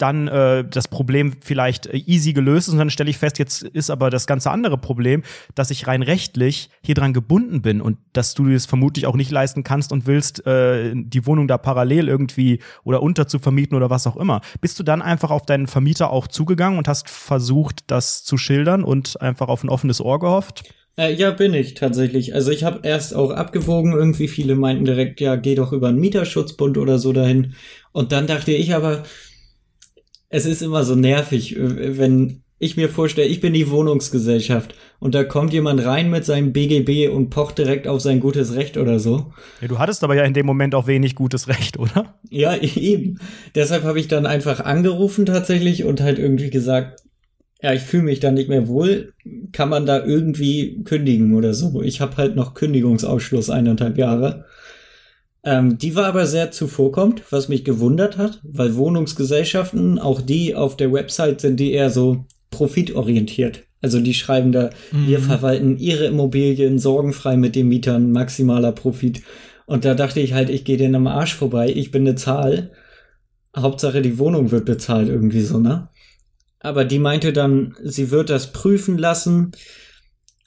S1: dann äh, das Problem vielleicht äh, easy gelöst ist und dann stelle ich fest, jetzt ist aber das ganze andere Problem, dass ich rein rechtlich hier dran gebunden bin und dass du das vermutlich auch nicht leisten kannst und willst, äh, die Wohnung da parallel irgendwie oder unter zu vermieten oder was auch immer. Bist du dann einfach auf deinen Vermieter auch zugegangen und hast versucht, das zu schildern und einfach auf ein offenes Ohr gehofft?
S3: Äh, ja, bin ich tatsächlich. Also ich habe erst auch abgewogen, irgendwie viele meinten direkt, ja, geh doch über einen Mieterschutzbund oder so dahin. Und dann dachte ich aber, es ist immer so nervig, äh, wenn ich mir vorstelle, ich bin die Wohnungsgesellschaft und da kommt jemand rein mit seinem BGB und pocht direkt auf sein gutes Recht oder so.
S1: Ja, du hattest aber ja in dem Moment auch wenig gutes Recht, oder?
S3: Ja, eben. Deshalb habe ich dann einfach angerufen tatsächlich und halt irgendwie gesagt, ja, ich fühle mich da nicht mehr wohl. Kann man da irgendwie kündigen oder so? Ich habe halt noch Kündigungsausschluss eineinhalb Jahre. Ähm, die war aber sehr zuvorkommt, was mich gewundert hat, weil Wohnungsgesellschaften, auch die auf der Website sind die eher so profitorientiert. Also die schreiben da, mhm. wir verwalten ihre Immobilien sorgenfrei mit den Mietern, maximaler Profit. Und da dachte ich halt, ich gehe denen am Arsch vorbei, ich bin eine Zahl. Hauptsache die Wohnung wird bezahlt irgendwie so, ne? Aber die meinte dann, sie wird das prüfen lassen,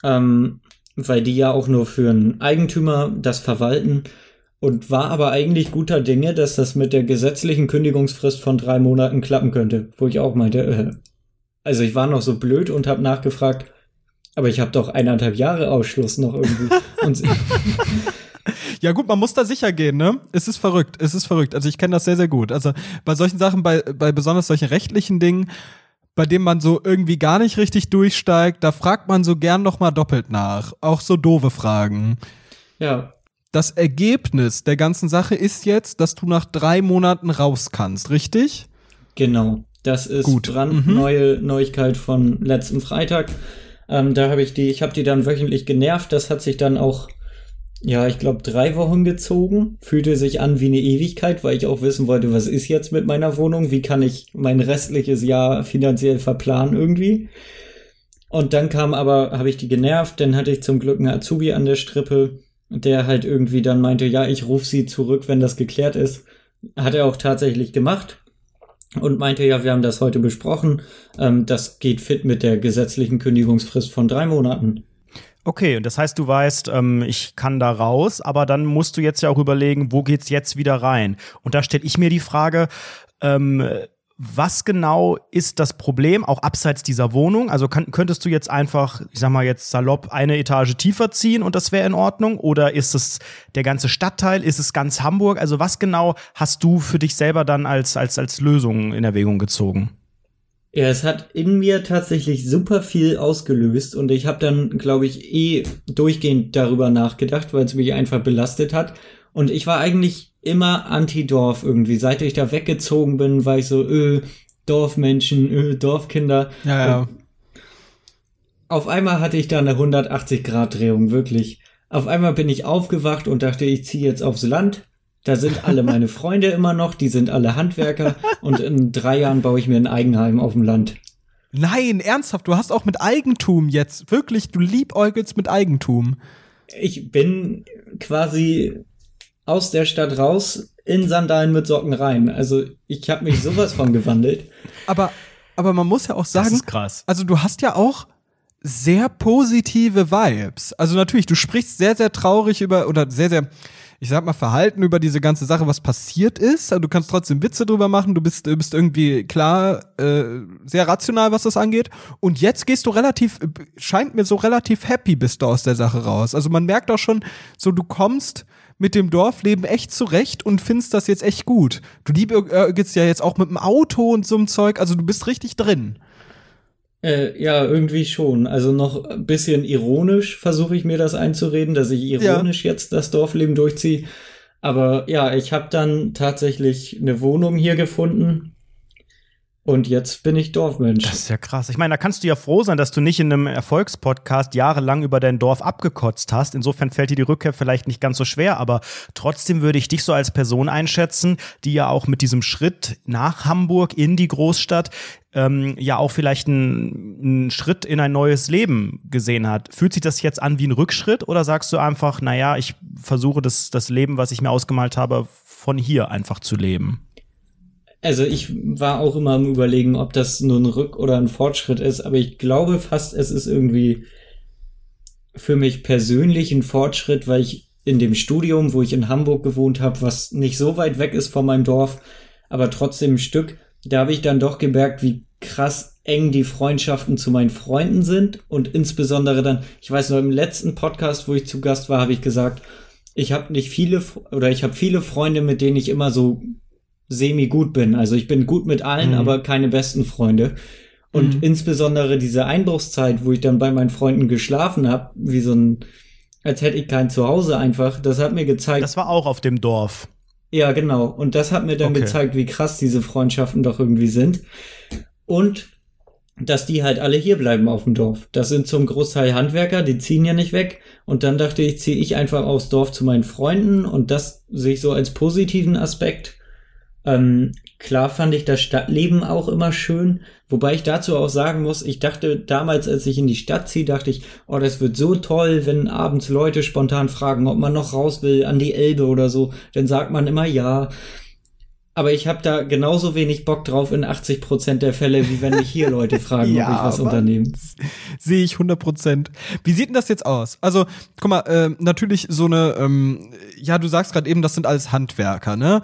S3: ähm, weil die ja auch nur für einen Eigentümer das verwalten und war aber eigentlich guter Dinge, dass das mit der gesetzlichen Kündigungsfrist von drei Monaten klappen könnte, wo ich auch meinte, äh, also ich war noch so blöd und habe nachgefragt, aber ich habe doch eineinhalb Jahre Ausschluss noch irgendwie.
S2: ja gut, man muss da sicher gehen, ne? Es ist verrückt, es ist verrückt. Also ich kenne das sehr, sehr gut. Also bei solchen Sachen, bei, bei besonders solchen rechtlichen Dingen, bei denen man so irgendwie gar nicht richtig durchsteigt, da fragt man so gern noch mal doppelt nach. Auch so doofe Fragen.
S3: Ja,
S2: das Ergebnis der ganzen Sache ist jetzt, dass du nach drei Monaten raus kannst, richtig?
S3: Genau. Das ist Gut. brandneue mhm. Neuigkeit von letzten Freitag. Ähm, da habe ich die, ich habe die dann wöchentlich genervt. Das hat sich dann auch, ja, ich glaube, drei Wochen gezogen. Fühlte sich an wie eine Ewigkeit, weil ich auch wissen wollte, was ist jetzt mit meiner Wohnung? Wie kann ich mein restliches Jahr finanziell verplanen irgendwie? Und dann kam aber, habe ich die genervt, dann hatte ich zum Glück einen Azubi an der Strippe, der halt irgendwie dann meinte, ja, ich rufe sie zurück, wenn das geklärt ist. Hat er auch tatsächlich gemacht und meinte, ja, wir haben das heute besprochen. Ähm, das geht fit mit der gesetzlichen Kündigungsfrist von drei Monaten.
S1: Okay, und das heißt, du weißt, ähm, ich kann da raus, aber dann musst du jetzt ja auch überlegen, wo geht's jetzt wieder rein? Und da stelle ich mir die Frage, ähm, was genau ist das Problem, auch abseits dieser Wohnung? Also kann, könntest du jetzt einfach, ich sag mal jetzt salopp, eine Etage tiefer ziehen und das wäre in Ordnung? Oder ist es der ganze Stadtteil? Ist es ganz Hamburg? Also was genau hast du für dich selber dann als, als, als Lösung in Erwägung gezogen?
S3: Ja, es hat in mir tatsächlich super viel ausgelöst und ich habe dann, glaube ich, eh durchgehend darüber nachgedacht, weil es mich einfach belastet hat. Und ich war eigentlich immer anti-Dorf irgendwie. Seit ich da weggezogen bin, war ich so, öh, Dorfmenschen, öh, Dorfkinder.
S2: Ja, ja.
S3: Und auf einmal hatte ich da eine 180-Grad-Drehung, wirklich. Auf einmal bin ich aufgewacht und dachte, ich ziehe jetzt aufs Land. Da sind alle meine Freunde immer noch, die sind alle Handwerker und in drei Jahren baue ich mir ein Eigenheim auf dem Land.
S2: Nein, ernsthaft, du hast auch mit Eigentum jetzt, wirklich, du liebäugelst mit Eigentum.
S3: Ich bin quasi aus der Stadt raus in Sandalen mit Socken rein. Also ich habe mich sowas von gewandelt.
S2: Aber, aber man muss ja auch
S1: Das
S2: sagen,
S1: ist krass.
S2: also du hast ja auch sehr positive Vibes. Also natürlich, du sprichst sehr, sehr traurig über, oder sehr, sehr, ich sag mal, verhalten über diese ganze Sache, was passiert ist. Also du kannst trotzdem Witze drüber machen, du bist, du bist irgendwie klar, äh, sehr rational, was das angeht. Und jetzt gehst du relativ, scheint mir so relativ happy bist du aus der Sache raus. Also man merkt auch schon, so du kommst mit dem Dorfleben echt zurecht und findest das jetzt echt gut. Du liebst ja jetzt auch mit dem Auto und so einem Zeug, also du bist richtig drin.
S3: Äh, ja, irgendwie schon. Also noch ein bisschen ironisch versuche ich mir das einzureden, dass ich ironisch jetzt das Dorfleben durchziehe. Aber ja, ich habe dann tatsächlich eine Wohnung hier gefunden. Und jetzt bin ich Dorfmensch.
S1: Das ist ja krass. Ich meine, da kannst du ja froh sein, dass du nicht in einem Erfolgspodcast jahrelang über dein Dorf abgekotzt hast. Insofern fällt dir die Rückkehr vielleicht nicht ganz so schwer, aber trotzdem würde ich dich so als Person einschätzen, die ja auch mit diesem Schritt nach Hamburg in die Großstadt ähm, ja auch vielleicht einen, Schritt in ein neues Leben gesehen hat. Fühlt sich das jetzt an wie ein Rückschritt oder sagst du einfach, naja, ich versuche das, das Leben, was ich mir ausgemalt habe, von hier einfach zu leben?
S3: Also ich war auch immer am überlegen, ob das nur ein Rück- oder ein Fortschritt ist, aber ich glaube fast, es ist irgendwie für mich persönlich ein Fortschritt, weil ich in dem Studium, wo ich in Hamburg gewohnt habe, was nicht so weit weg ist von meinem Dorf, aber trotzdem ein Stück, da habe ich dann doch gemerkt, wie krass eng die Freundschaften zu meinen Freunden sind und insbesondere dann, ich weiß noch, im letzten Podcast, wo ich zu Gast war, habe ich gesagt, ich habe nicht viele oder ich habe viele Freunde, mit denen ich immer so semi gut bin. Also ich bin gut mit allen,
S2: Mhm.
S3: aber keine besten Freunde. Und
S2: Mhm.
S3: insbesondere diese Einbruchszeit, wo ich dann bei meinen Freunden geschlafen habe, wie so ein, als hätte ich kein Zuhause einfach, das hat mir gezeigt,
S1: Das war auch auf dem Dorf.
S3: ja, genau. Und das hat mir dann
S1: Okay.
S3: gezeigt, wie krass diese Freundschaften doch irgendwie sind. Und dass die halt alle hier bleiben auf dem Dorf. Das sind zum Großteil Handwerker, die ziehen ja nicht weg. Und dann dachte ich, ziehe ich einfach aufs Dorf zu meinen Freunden und das sehe ich so als positiven Aspekt. Ähm, klar fand ich das Stadtleben auch immer schön, wobei ich dazu auch sagen muss, ich dachte damals, als ich in die Stadt ziehe, dachte ich, oh, das wird so toll, wenn abends Leute spontan fragen, ob man noch raus will an die Elbe oder so, dann sagt man immer ja. Aber ich habe da genauso wenig Bock drauf in 80 Prozent der Fälle, wie wenn mich hier Leute fragen, ob
S2: Ja,
S3: ich was unternehme.
S2: Sehe ich 100 Prozent. Wie sieht denn das jetzt aus? Also, guck mal, äh, natürlich so eine, ähm, ja, du sagst gerade eben, das sind alles Handwerker, ne?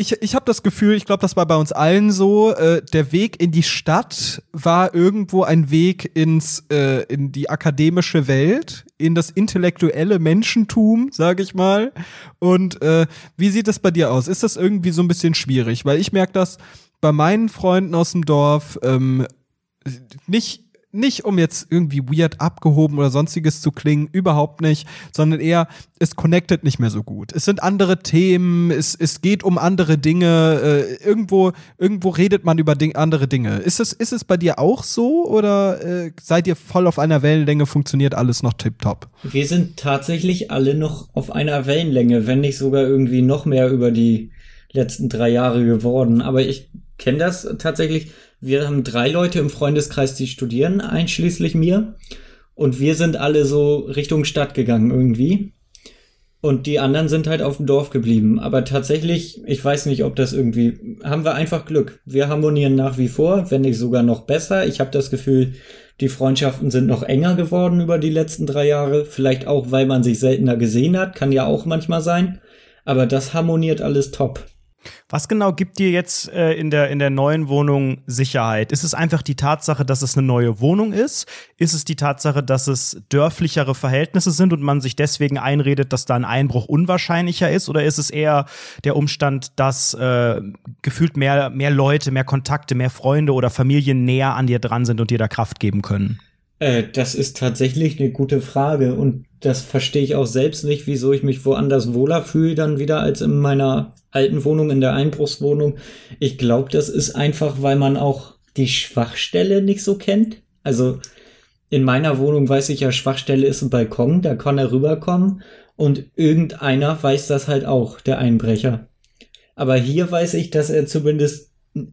S2: Ich, ich habe das Gefühl, ich glaube, das war bei uns allen so, äh, der Weg in die Stadt war irgendwo ein Weg ins, äh, in die akademische Welt, in das intellektuelle Menschentum, sage ich mal. Und äh, wie sieht das bei dir aus? Ist das irgendwie so ein bisschen schwierig? Weil ich merke das bei meinen Freunden aus dem Dorf, ähm, nicht, nicht um jetzt irgendwie weird abgehoben oder sonstiges zu klingen, überhaupt nicht, sondern eher, es connectet nicht mehr so gut. Es sind andere Themen, es, es geht um andere Dinge, äh, irgendwo, irgendwo redet man über Ding, andere Dinge. Ist es, ist es bei dir auch so oder äh, seid ihr voll auf einer Wellenlänge, funktioniert alles noch tipptopp?
S3: Wir sind tatsächlich alle noch auf einer Wellenlänge, wenn nicht sogar irgendwie noch mehr über die letzten drei Jahre geworden. Aber ich kenne das tatsächlich. Wir haben drei Leute im Freundeskreis, die studieren, einschließlich mir. Und wir sind alle so Richtung Stadt gegangen irgendwie. Und die anderen sind halt auf dem Dorf geblieben. Aber tatsächlich, ich weiß nicht, ob das irgendwie, haben wir einfach Glück. Wir harmonieren nach wie vor, wenn nicht sogar noch besser. Ich habe das Gefühl, die Freundschaften sind noch enger geworden über die letzten drei Jahre. Vielleicht auch, weil man sich seltener gesehen hat. Kann ja auch manchmal sein. Aber das harmoniert alles top.
S1: Was genau gibt dir jetzt äh, in, der, in der neuen Wohnung Sicherheit? Ist es einfach die Tatsache, dass es eine neue Wohnung ist? Ist es die Tatsache, dass es dörflichere Verhältnisse sind und man sich deswegen einredet, dass da ein Einbruch unwahrscheinlicher ist? Oder ist es eher der Umstand, dass äh, gefühlt mehr, mehr Leute, mehr Kontakte, mehr Freunde oder Familien näher an dir dran sind und dir da Kraft geben können?
S3: Äh, das ist tatsächlich eine gute Frage und das verstehe ich auch selbst nicht, wieso ich mich woanders wohler fühle dann wieder als in meiner alten Wohnung, in der Einbruchswohnung. Ich glaube, das ist einfach, weil man auch die Schwachstelle nicht so kennt. Also in meiner Wohnung weiß ich ja, Schwachstelle ist ein Balkon, da kann er rüberkommen und irgendeiner weiß das halt auch, der Einbrecher. Aber hier weiß ich, dass er zumindest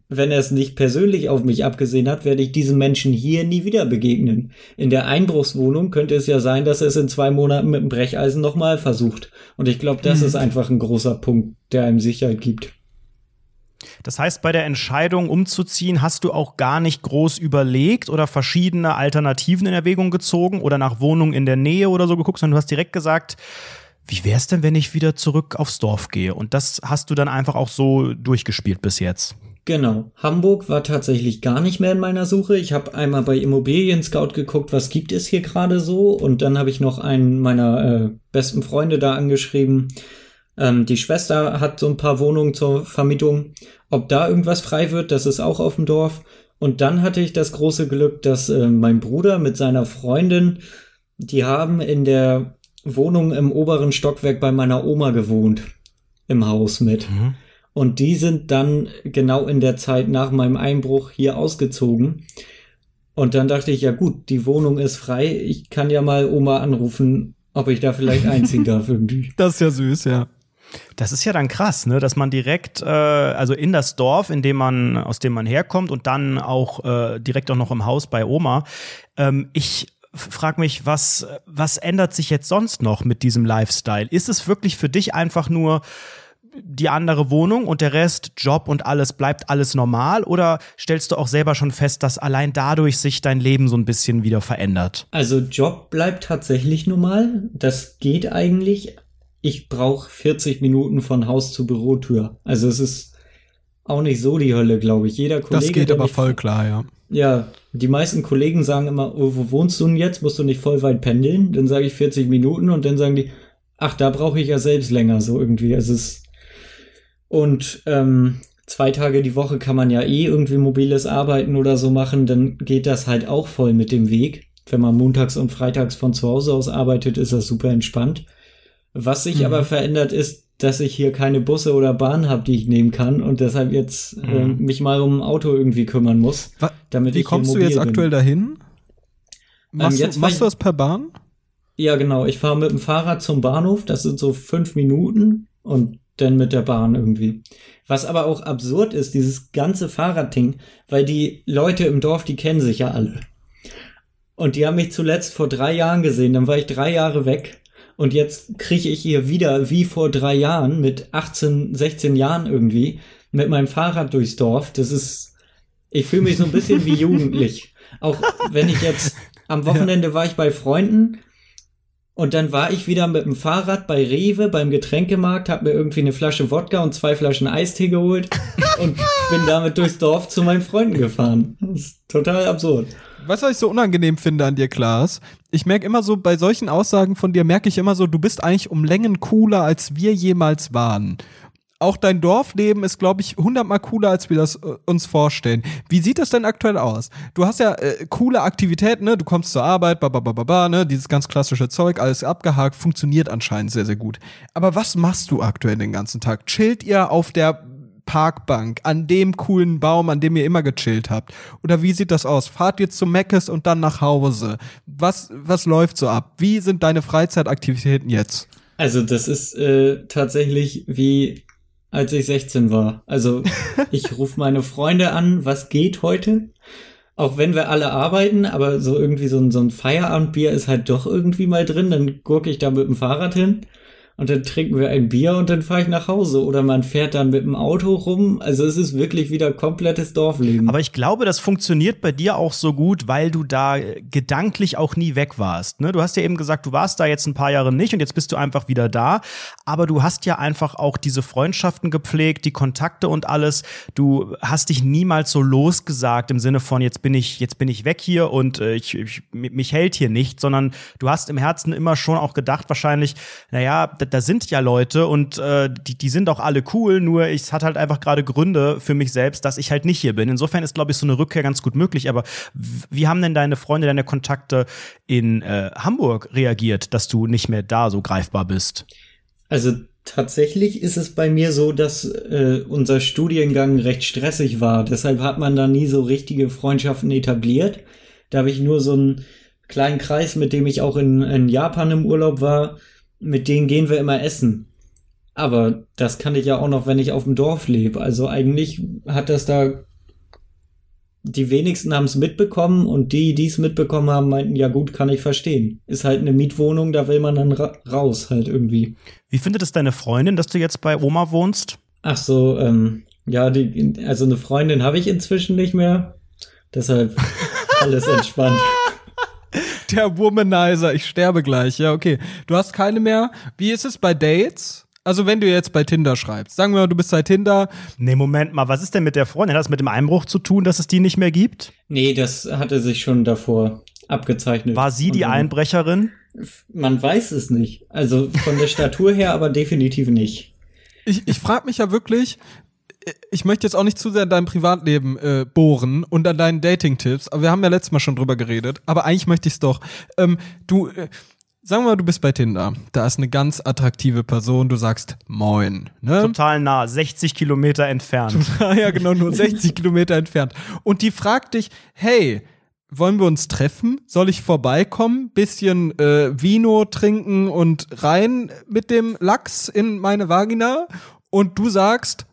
S3: wenn er es nicht persönlich auf mich abgesehen hat, werde ich diesem Menschen hier nie wieder begegnen. In der Einbruchswohnung könnte es ja sein, dass er es in zwei Monaten mit dem Brecheisen nochmal versucht. Und ich glaube, das mhm. ist einfach ein großer Punkt, der einem Sicherheit gibt.
S1: Das heißt, bei der Entscheidung umzuziehen, hast du auch gar nicht groß überlegt oder verschiedene Alternativen in Erwägung gezogen oder nach Wohnungen in der Nähe oder so geguckt, sondern du hast direkt gesagt, wie wäre es denn, wenn ich wieder zurück aufs Dorf gehe? Und das hast du dann einfach auch so durchgespielt bis jetzt.
S3: Genau. Hamburg war tatsächlich gar nicht mehr in meiner Suche. Ich habe einmal bei Immobilien Scout geguckt, was gibt es hier gerade so. Und dann habe ich noch einen meiner äh, besten Freunde da angeschrieben. Ähm, die Schwester hat so ein paar Wohnungen zur Vermietung. Ob da irgendwas frei wird, das ist auch auf dem Dorf. Und dann hatte ich das große Glück, dass äh, mein Bruder mit seiner Freundin, die haben in der Wohnung im oberen Stockwerk bei meiner Oma gewohnt. Im Haus mit. Mhm. Und die sind dann genau in der Zeit nach meinem Einbruch hier ausgezogen. Und dann dachte ich, ja gut, die Wohnung ist frei. Ich kann ja mal Oma anrufen, ob ich da vielleicht einziehen darf irgendwie.
S2: Das ist ja süß, ja.
S1: Das ist ja dann krass, ne, dass man direkt, äh, also in das Dorf, in dem man, aus dem man herkommt und dann auch äh, direkt auch noch im Haus bei Oma. Ähm, ich frag mich, was, was ändert sich jetzt sonst noch mit diesem Lifestyle? Ist es wirklich für dich einfach nur die andere Wohnung und der Rest, Job und alles, bleibt alles normal? Oder stellst du auch selber schon fest, dass allein dadurch sich dein Leben so ein bisschen wieder verändert?
S3: Also Job bleibt tatsächlich normal. Das geht eigentlich. Ich brauche 40 Minuten von Haus zu Bürotür. Also es ist auch nicht so die Hölle, glaube ich. Jeder Kollege.
S2: Das geht aber voll klar, ja.
S3: Ja, die meisten Kollegen sagen immer, oh, wo wohnst du denn jetzt? Musst du nicht voll weit pendeln? Dann sage ich 40 Minuten und dann sagen die, ach, da brauche ich ja selbst länger, so irgendwie. Also es und ähm, zwei Tage die Woche kann man ja eh irgendwie mobiles Arbeiten oder so machen, dann geht das halt auch voll mit dem Weg. Wenn man montags und freitags von zu Hause aus arbeitet, ist das super entspannt. Was sich mhm. aber verändert ist, dass ich hier keine Busse oder Bahn habe, die ich nehmen kann und deshalb jetzt äh, mhm. äh, mich mal um ein Auto irgendwie kümmern muss.
S2: Was, damit wie kommst du jetzt bin. aktuell dahin? Ähm, machst, ähm, du, machst du das per Bahn?
S3: Ja, genau. Ich fahre mit dem Fahrrad zum Bahnhof. Das sind so fünf Minuten und denn mit der Bahn irgendwie. Was aber auch absurd ist, dieses ganze Fahrradding, weil die Leute im Dorf, die kennen sich ja alle. Und die haben mich zuletzt vor drei Jahren gesehen, dann war ich drei Jahre weg. Und jetzt kriege ich hier wieder, wie vor drei Jahren, mit 18, 16 Jahren irgendwie, mit meinem Fahrrad durchs Dorf. Das ist, ich fühle mich so ein bisschen wie jugendlich. Auch wenn ich jetzt, am Wochenende war ich bei Freunden und dann war ich wieder mit dem Fahrrad bei Rewe beim Getränkemarkt, hab mir irgendwie eine Flasche Wodka und zwei Flaschen Eistee geholt und bin damit durchs Dorf zu meinen Freunden gefahren. Das ist total absurd.
S2: Weißt du, was ich so unangenehm finde an dir, Klaas? Ich merke immer so, bei solchen Aussagen von dir merke ich immer so, du bist eigentlich um Längen cooler, als wir jemals waren auch dein Dorfleben ist, glaube ich, hundertmal cooler, als wir das äh, uns vorstellen. Wie sieht das denn aktuell aus? Du hast ja äh, coole Aktivitäten, ne? Du kommst zur Arbeit, ba, ba, ba, ba, ba, ne? Dieses ganz klassische Zeug, alles abgehakt, funktioniert anscheinend sehr, sehr gut. Aber was machst du aktuell den ganzen Tag? Chillt ihr auf der Parkbank, an dem coolen Baum, an dem ihr immer gechillt habt? Oder wie sieht das aus? Fahrt ihr zu Meckes und dann nach Hause? Was, was läuft so ab? Wie sind deine Freizeitaktivitäten jetzt?
S3: Also das ist äh, tatsächlich wie als ich 16 war. Also ich rufe meine Freunde an, was geht heute? Auch wenn wir alle arbeiten, aber so irgendwie so ein, so ein Feierabendbier ist halt doch irgendwie mal drin, dann gurke ich da mit dem Fahrrad hin. Und dann trinken wir ein Bier und dann fahre ich nach Hause. Oder man fährt dann mit dem Auto rum. Also es ist wirklich wieder komplettes Dorfleben.
S1: Aber ich glaube, das funktioniert bei dir auch so gut, weil du da gedanklich auch nie weg warst. Ne? Du hast ja eben gesagt, du warst da jetzt ein paar Jahre nicht und jetzt bist du einfach wieder da. Aber du hast ja einfach auch diese Freundschaften gepflegt, die Kontakte und alles. Du hast dich niemals so losgesagt im Sinne von, jetzt bin ich, jetzt bin ich weg hier und äh, ich, ich, mich hält hier nicht, sondern du hast im Herzen immer schon auch gedacht, wahrscheinlich, naja, da sind ja Leute und äh, die, die sind auch alle cool, nur es hat halt einfach gerade Gründe für mich selbst, dass ich halt nicht hier bin. Insofern ist, glaube ich, so eine Rückkehr ganz gut möglich. Aber wie haben denn deine Freunde, deine Kontakte in äh, Hamburg reagiert, dass du nicht mehr da so greifbar bist?
S3: Also tatsächlich ist es bei mir so, dass äh, unser Studiengang recht stressig war. Deshalb hat man da nie so richtige Freundschaften etabliert. Da habe ich nur so einen kleinen Kreis, mit dem ich auch in, in Japan im Urlaub war mit denen gehen wir immer essen. Aber das kann ich ja auch noch, wenn ich auf dem Dorf lebe. Also eigentlich hat das da. Die wenigsten haben es mitbekommen und die, die es mitbekommen haben, meinten, ja gut, kann ich verstehen. Ist halt eine Mietwohnung, da will man dann ra raus halt irgendwie.
S1: Wie findet es deine Freundin, dass du jetzt bei Oma wohnst?
S3: Ach so, ähm, ja, die, also eine Freundin habe ich inzwischen nicht mehr. Deshalb alles entspannt.
S2: Der Womanizer, ich sterbe gleich. Ja, okay. Du hast keine mehr. Wie ist es bei Dates? Also wenn du jetzt bei Tinder schreibst, sagen wir mal, du bist bei Tinder.
S1: Nee, Moment mal, was ist denn mit der Freundin? Hat das mit dem Einbruch zu tun, dass es die nicht mehr gibt?
S3: Nee, das hatte sich schon davor abgezeichnet.
S1: War sie die Einbrecherin?
S3: Man weiß es nicht. Also von der Statur her aber definitiv nicht.
S2: Ich, ich frage mich ja wirklich, ich möchte jetzt auch nicht zu sehr in deinem Privatleben äh, bohren und an deinen Dating-Tipps, aber wir haben ja letztes Mal schon drüber geredet, aber eigentlich möchte ich es doch. Ähm, du, äh, sagen wir mal, du bist bei Tinder, da ist eine ganz attraktive Person, du sagst Moin.
S1: Ne? Total nah, 60 Kilometer entfernt.
S2: Total, ja genau, nur 60 Kilometer entfernt. Und die fragt dich, hey, wollen wir uns treffen? Soll ich vorbeikommen? Bisschen äh, Vino trinken und rein mit dem Lachs in meine Vagina? Und du sagst,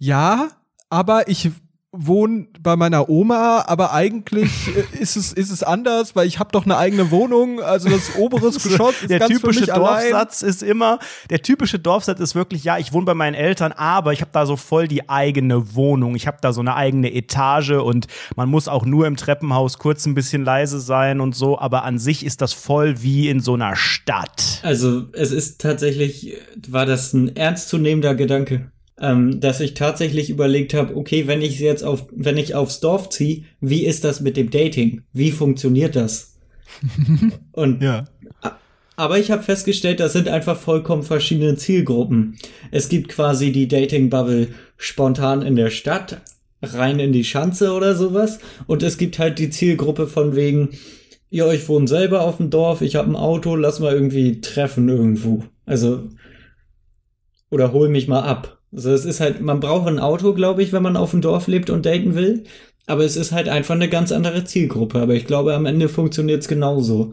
S2: ja, aber ich wohne bei meiner Oma, aber eigentlich äh, ist es ist es anders, weil ich habe doch eine eigene Wohnung, also das oberes Geschoss ist
S1: der
S2: ganz
S1: typische
S2: für mich
S1: Dorfsatz
S2: allein.
S1: ist immer der typische Dorfsatz ist wirklich ja, ich wohne bei meinen Eltern, aber ich habe da so voll die eigene Wohnung, ich habe da so eine eigene Etage und man muss auch nur im Treppenhaus kurz ein bisschen leise sein und so, aber an sich ist das voll wie in so einer Stadt.
S3: Also, es ist tatsächlich war das ein ernstzunehmender Gedanke ähm, dass ich tatsächlich überlegt habe, okay, wenn ich jetzt auf, wenn ich aufs Dorf ziehe, wie ist das mit dem Dating? Wie funktioniert das? Und ja. Aber ich habe festgestellt, das sind einfach vollkommen verschiedene Zielgruppen. Es gibt quasi die Dating-Bubble spontan in der Stadt, rein in die Schanze oder sowas. Und es gibt halt die Zielgruppe von wegen, ihr euch wohnt selber auf dem Dorf, ich habe ein Auto, lass mal irgendwie treffen irgendwo. Also, oder hol mich mal ab. Also es ist halt, man braucht ein Auto, glaube ich, wenn man auf dem Dorf lebt und daten will. Aber es ist halt einfach eine ganz andere Zielgruppe. Aber ich glaube, am Ende funktioniert es genauso.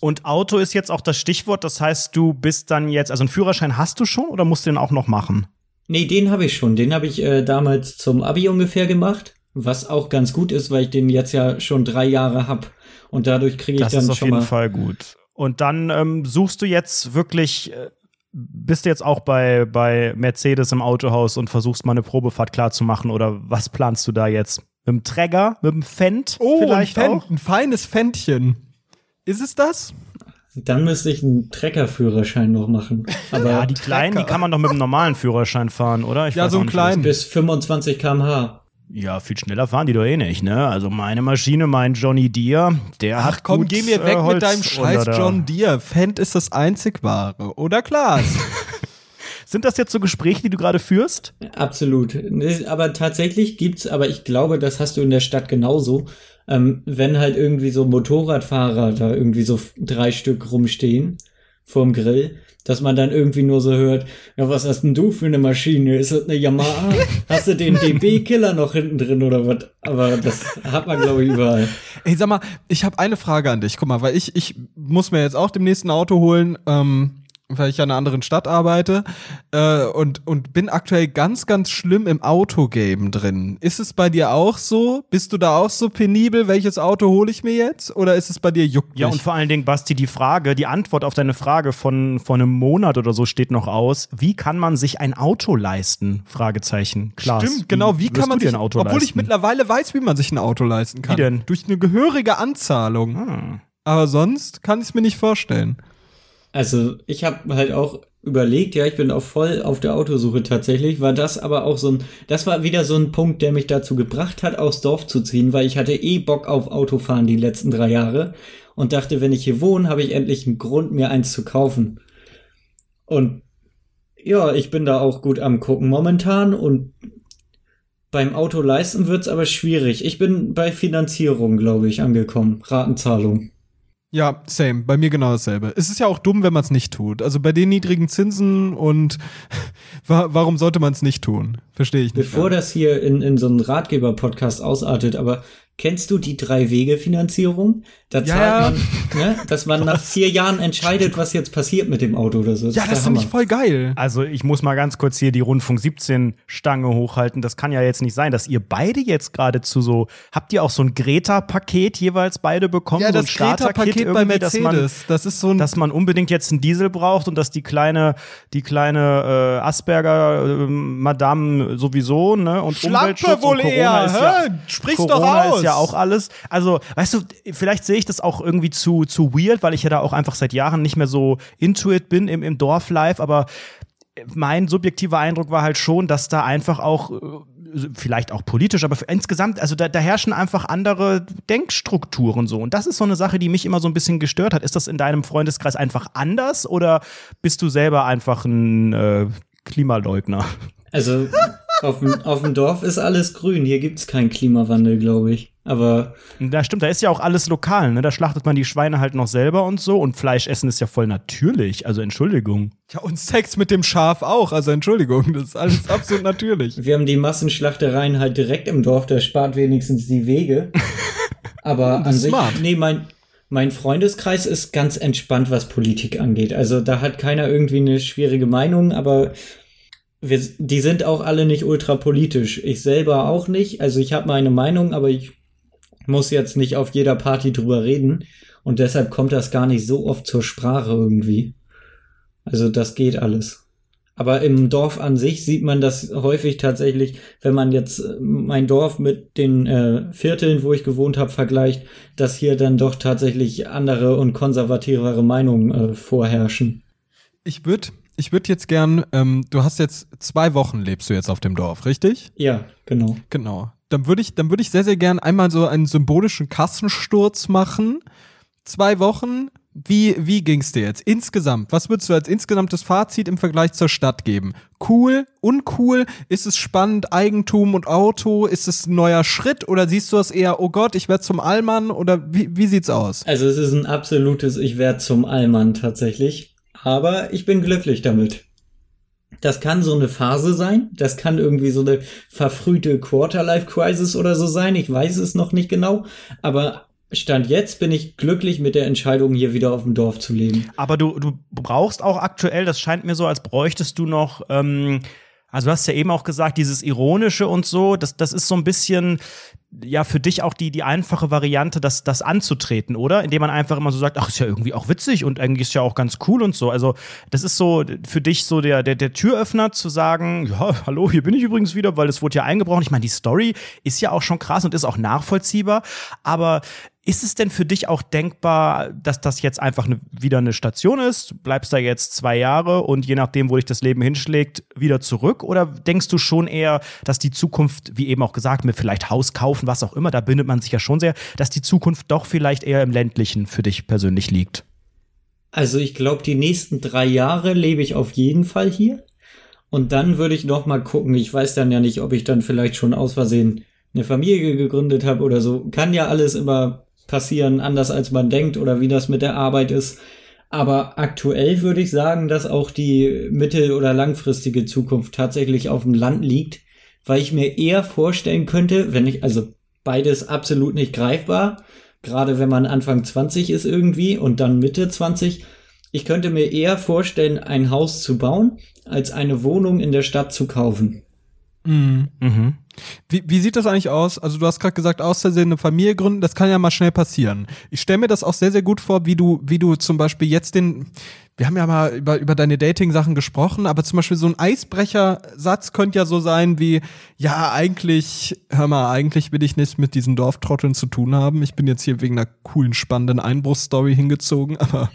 S1: Und Auto ist jetzt auch das Stichwort. Das heißt, du bist dann jetzt, also einen Führerschein hast du schon oder musst du den auch noch machen?
S3: Nee, den habe ich schon. Den habe ich äh, damals zum Abi ungefähr gemacht. Was auch ganz gut ist, weil ich den jetzt ja schon drei Jahre hab. Und dadurch kriege ich
S1: das
S3: dann
S1: schon. Das
S3: ist auf jeden
S1: Fall gut. Und dann ähm, suchst du jetzt wirklich äh, bist du jetzt auch bei, bei Mercedes im Autohaus und versuchst mal eine Probefahrt klarzumachen oder was planst du da jetzt? Mit dem Träger, mit dem Fendt
S2: oh,
S1: vielleicht
S2: ein Fendt,
S1: auch?
S2: ein feines Fendtchen. Ist es das?
S3: Dann müsste ich einen Treckerführerschein noch machen. Aber
S1: ja, die kleinen, die kann man doch mit einem normalen Führerschein fahren, oder?
S2: Ich ja, so einen kleinen.
S3: Bis 25 km/h.
S1: Ja, viel schneller fahren die doch eh nicht, ne? Also meine Maschine, mein Johnny Deere, der
S2: Ach,
S1: hat
S2: komm,
S1: gut,
S2: geh mir weg
S1: äh,
S2: mit deinem scheiß John Deere. Fendt ist das einzig wahre, oder Klaas?
S1: Sind das jetzt so Gespräche, die du gerade führst?
S3: Absolut. Aber tatsächlich gibt's, aber ich glaube, das hast du in der Stadt genauso. Ähm, wenn halt irgendwie so Motorradfahrer da irgendwie so drei Stück rumstehen vorm Grill, dass man dann irgendwie nur so hört, ja, was hast denn du für eine Maschine? Ist das eine Yamaha? Hast du den DB-Killer noch hinten drin oder was? Aber das hat man, glaube ich, überall.
S2: Ey, sag mal, ich habe eine Frage an dich. Guck mal, weil ich, ich muss mir jetzt auch demnächst ein Auto holen. Ähm, weil ich ja in einer anderen Stadt arbeite äh, und, und bin aktuell ganz, ganz schlimm im Autogame drin. Ist es bei dir auch so? Bist du da auch so penibel? Welches Auto hole ich mir jetzt? Oder ist es bei dir juckt
S1: Ja, und vor allen Dingen, Basti, die Frage, die Antwort auf deine Frage von vor einem Monat oder so steht noch aus. Wie kann man sich ein Auto leisten? Fragezeichen. Klar.
S2: Stimmt, genau. Wie kann man sich
S1: ein Auto
S2: obwohl
S1: leisten?
S2: ich mittlerweile weiß, wie man sich ein Auto leisten kann.
S1: Wie denn?
S2: Durch eine gehörige Anzahlung.
S1: Ah.
S2: Aber sonst kann ich es mir nicht vorstellen.
S3: Also ich habe halt auch überlegt, ja, ich bin auch voll auf der Autosuche tatsächlich, war das aber auch so ein, das war wieder so ein Punkt, der mich dazu gebracht hat, aufs Dorf zu ziehen, weil ich hatte eh Bock auf Autofahren die letzten drei Jahre und dachte, wenn ich hier wohne, habe ich endlich einen Grund, mir eins zu kaufen. Und ja, ich bin da auch gut am gucken momentan und beim Auto leisten wird's aber schwierig. Ich bin bei Finanzierung, glaube ich, angekommen. Ratenzahlung.
S2: Ja, same. Bei mir genau dasselbe. Es ist ja auch dumm, wenn man es nicht tut. Also bei den niedrigen Zinsen und wa warum sollte man es nicht tun? Verstehe ich nicht.
S3: Bevor das hier in, in so einen Ratgeber-Podcast ausartet, aber kennst du die Drei-Wege-Finanzierung? Da zahlt
S2: Ja, ja.
S3: man, ne, dass man nach vier Jahren entscheidet, was jetzt passiert mit dem Auto oder so.
S2: ja,
S3: der
S2: das finde ich voll geil.
S1: Also ich muss mal ganz kurz hier die Rundfunk 17 Stange hochhalten. Das kann ja jetzt nicht sein, dass ihr beide jetzt geradezu so, habt ihr auch so ein Greta-Paket jeweils beide bekommen?
S2: Ja,
S1: so ein
S2: das Greta-Paket bei
S1: dass man-
S2: Mercedes. Das ist so ein
S1: dass man unbedingt jetzt einen Diesel braucht und dass die kleine, die kleine äh, Asperger-Madame sowieso, ne? Und Umweltschutz und Corona ist ja,
S2: Sprich's
S1: Corona
S2: doch aus.
S1: Ja auch alles. Also, weißt du, vielleicht sehe ich das auch irgendwie zu, zu weird, weil ich ja da auch einfach seit Jahren nicht mehr so into it bin im, im Dorflife, aber mein subjektiver Eindruck war halt schon, dass da einfach auch äh, vielleicht auch politisch, aber insgesamt, also da, da herrschen einfach andere Denkstrukturen so. Und das ist so eine Sache, die mich immer so ein bisschen gestört hat. Ist das in deinem Freundeskreis einfach anders oder bist du selber einfach ein äh, Klimaleugner?
S3: Also auf dem, auf dem Dorf ist alles grün. Hier gibt's keinen Klimawandel, glaube ich. Aber
S1: Da stimmt, da ist ja auch alles lokal, ne? Da schlachtet man die Schweine halt noch selber und so und Fleisch essen ist ja voll natürlich. Also Entschuldigung.
S2: Ja, und Sex mit dem Schaf auch. Also Entschuldigung, das ist alles absolut natürlich.
S3: wir haben die Massenschlachtereien halt direkt im Dorf. Das spart wenigstens die Wege. Aber an sich,
S2: smart.
S3: nee, mein, mein Freundeskreis ist ganz entspannt, was Politik angeht. Also da hat keiner irgendwie eine schwierige Meinung, aber wir, die sind auch alle nicht ultrapolitisch. Ich selber auch nicht. Also ich habe meine Meinung, aber ich muss jetzt nicht auf jeder Party drüber reden. Und deshalb kommt das gar nicht so oft zur Sprache irgendwie. Also das geht alles. Aber im Dorf an sich sieht man das häufig tatsächlich, wenn man jetzt äh, mein Dorf mit den äh, Vierteln, wo ich gewohnt habe, vergleicht, dass hier dann doch tatsächlich andere und konservativere Meinungen äh, vorherrschen.
S2: Ich würde ich würd jetzt gern, ähm, du hast jetzt zwei Wochen lebst du jetzt auf dem Dorf, richtig?
S3: Ja, genau.
S2: Genau. Dann würde ich, dann würde ich sehr, sehr gern einmal so einen symbolischen Kassensturz machen. Zwei Wochen. Wie, wie ging's dir jetzt? Insgesamt, was würdest du als insgesamtes Fazit im Vergleich zur Stadt geben? Cool, uncool? Ist es spannend, Eigentum und Auto? Ist es ein neuer Schritt? Oder siehst du das eher, oh Gott, ich werde zum Allmann? Oder wie, wie sieht's aus?
S3: Also es ist ein absolutes Ich werde zum Allmann tatsächlich. Aber ich bin glücklich damit. Das kann so eine Phase sein. Das kann irgendwie so eine verfrühte Quarterlife-Crisis oder so sein. Ich weiß es noch nicht genau. Aber Stand jetzt bin ich glücklich mit der Entscheidung, hier wieder auf dem Dorf zu leben.
S1: Aber du, du brauchst auch aktuell, das scheint mir so, als bräuchtest du noch, ähm, also du hast ja eben auch gesagt, dieses Ironische und so, das, das ist so ein bisschen, ja, für dich auch die, die einfache Variante, das, das anzutreten, oder? Indem man einfach immer so sagt, ach, ist ja irgendwie auch witzig und eigentlich ist ja auch ganz cool und so. Also, das ist so für dich so der, der, der Türöffner zu sagen, ja, hallo, hier bin ich übrigens wieder, weil es wurde ja eingebrochen. Ich meine, die Story ist ja auch schon krass und ist auch nachvollziehbar, aber ist es denn für dich auch denkbar, dass das jetzt einfach wieder eine Station ist? Du bleibst da jetzt zwei Jahre und je nachdem, wo dich das Leben hinschlägt, wieder zurück? Oder denkst du schon eher, dass die Zukunft, wie eben auch gesagt, mit vielleicht Haus kaufen, was auch immer, da bindet man sich ja schon sehr, dass die Zukunft doch vielleicht eher im ländlichen für dich persönlich liegt?
S3: Also ich glaube, die nächsten drei Jahre lebe ich auf jeden Fall hier. Und dann würde ich noch mal gucken. Ich weiß dann ja nicht, ob ich dann vielleicht schon aus Versehen eine Familie gegründet habe oder so. Kann ja alles immer passieren, anders als man denkt oder wie das mit der Arbeit ist. Aber aktuell würde ich sagen, dass auch die mittel- oder langfristige Zukunft tatsächlich auf dem Land liegt, weil ich mir eher vorstellen könnte, wenn ich, also beides absolut nicht greifbar, gerade wenn man Anfang 20 ist irgendwie und dann Mitte 20, ich könnte mir eher vorstellen, ein Haus zu bauen, als eine Wohnung in der Stadt zu kaufen.
S2: Mhm. Mhm. Wie, wie sieht das eigentlich aus? Also du hast gerade gesagt, aus Versehen eine Familie gründen, das kann ja mal schnell passieren. Ich stelle mir das auch sehr, sehr gut vor, wie du, wie du zum Beispiel jetzt den, wir haben ja mal über, über deine Dating-Sachen gesprochen, aber zum Beispiel so ein Eisbrechersatz könnte ja so sein wie, ja, eigentlich, hör mal, eigentlich will ich nichts mit diesen Dorftrotteln zu tun haben. Ich bin jetzt hier wegen einer coolen, spannenden Einbruchsstory hingezogen, aber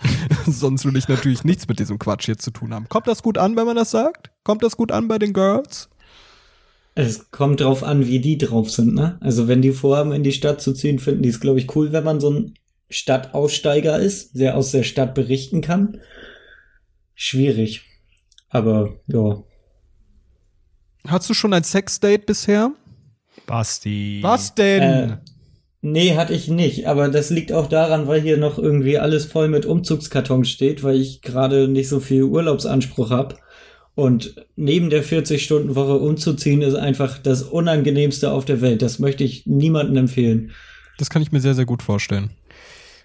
S2: sonst will ich natürlich nichts mit diesem Quatsch hier zu tun haben. Kommt das gut an, wenn man das sagt? Kommt das gut an bei den Girls?
S3: Es kommt drauf an, wie die drauf sind, ne? Also wenn die vorhaben, in die Stadt zu ziehen, finden die es, glaube ich, cool, wenn man so ein Stadtaussteiger ist, der aus der Stadt berichten kann. Schwierig. Aber ja.
S2: Hast du schon ein Sexdate bisher?
S1: Basti.
S2: Was denn? Äh,
S3: nee, hatte ich nicht. Aber das liegt auch daran, weil hier noch irgendwie alles voll mit Umzugskartons steht, weil ich gerade nicht so viel Urlaubsanspruch habe. Und neben der 40-Stunden-Woche umzuziehen ist einfach das Unangenehmste auf der Welt. Das möchte ich niemandem empfehlen.
S2: Das kann ich mir sehr, sehr gut vorstellen.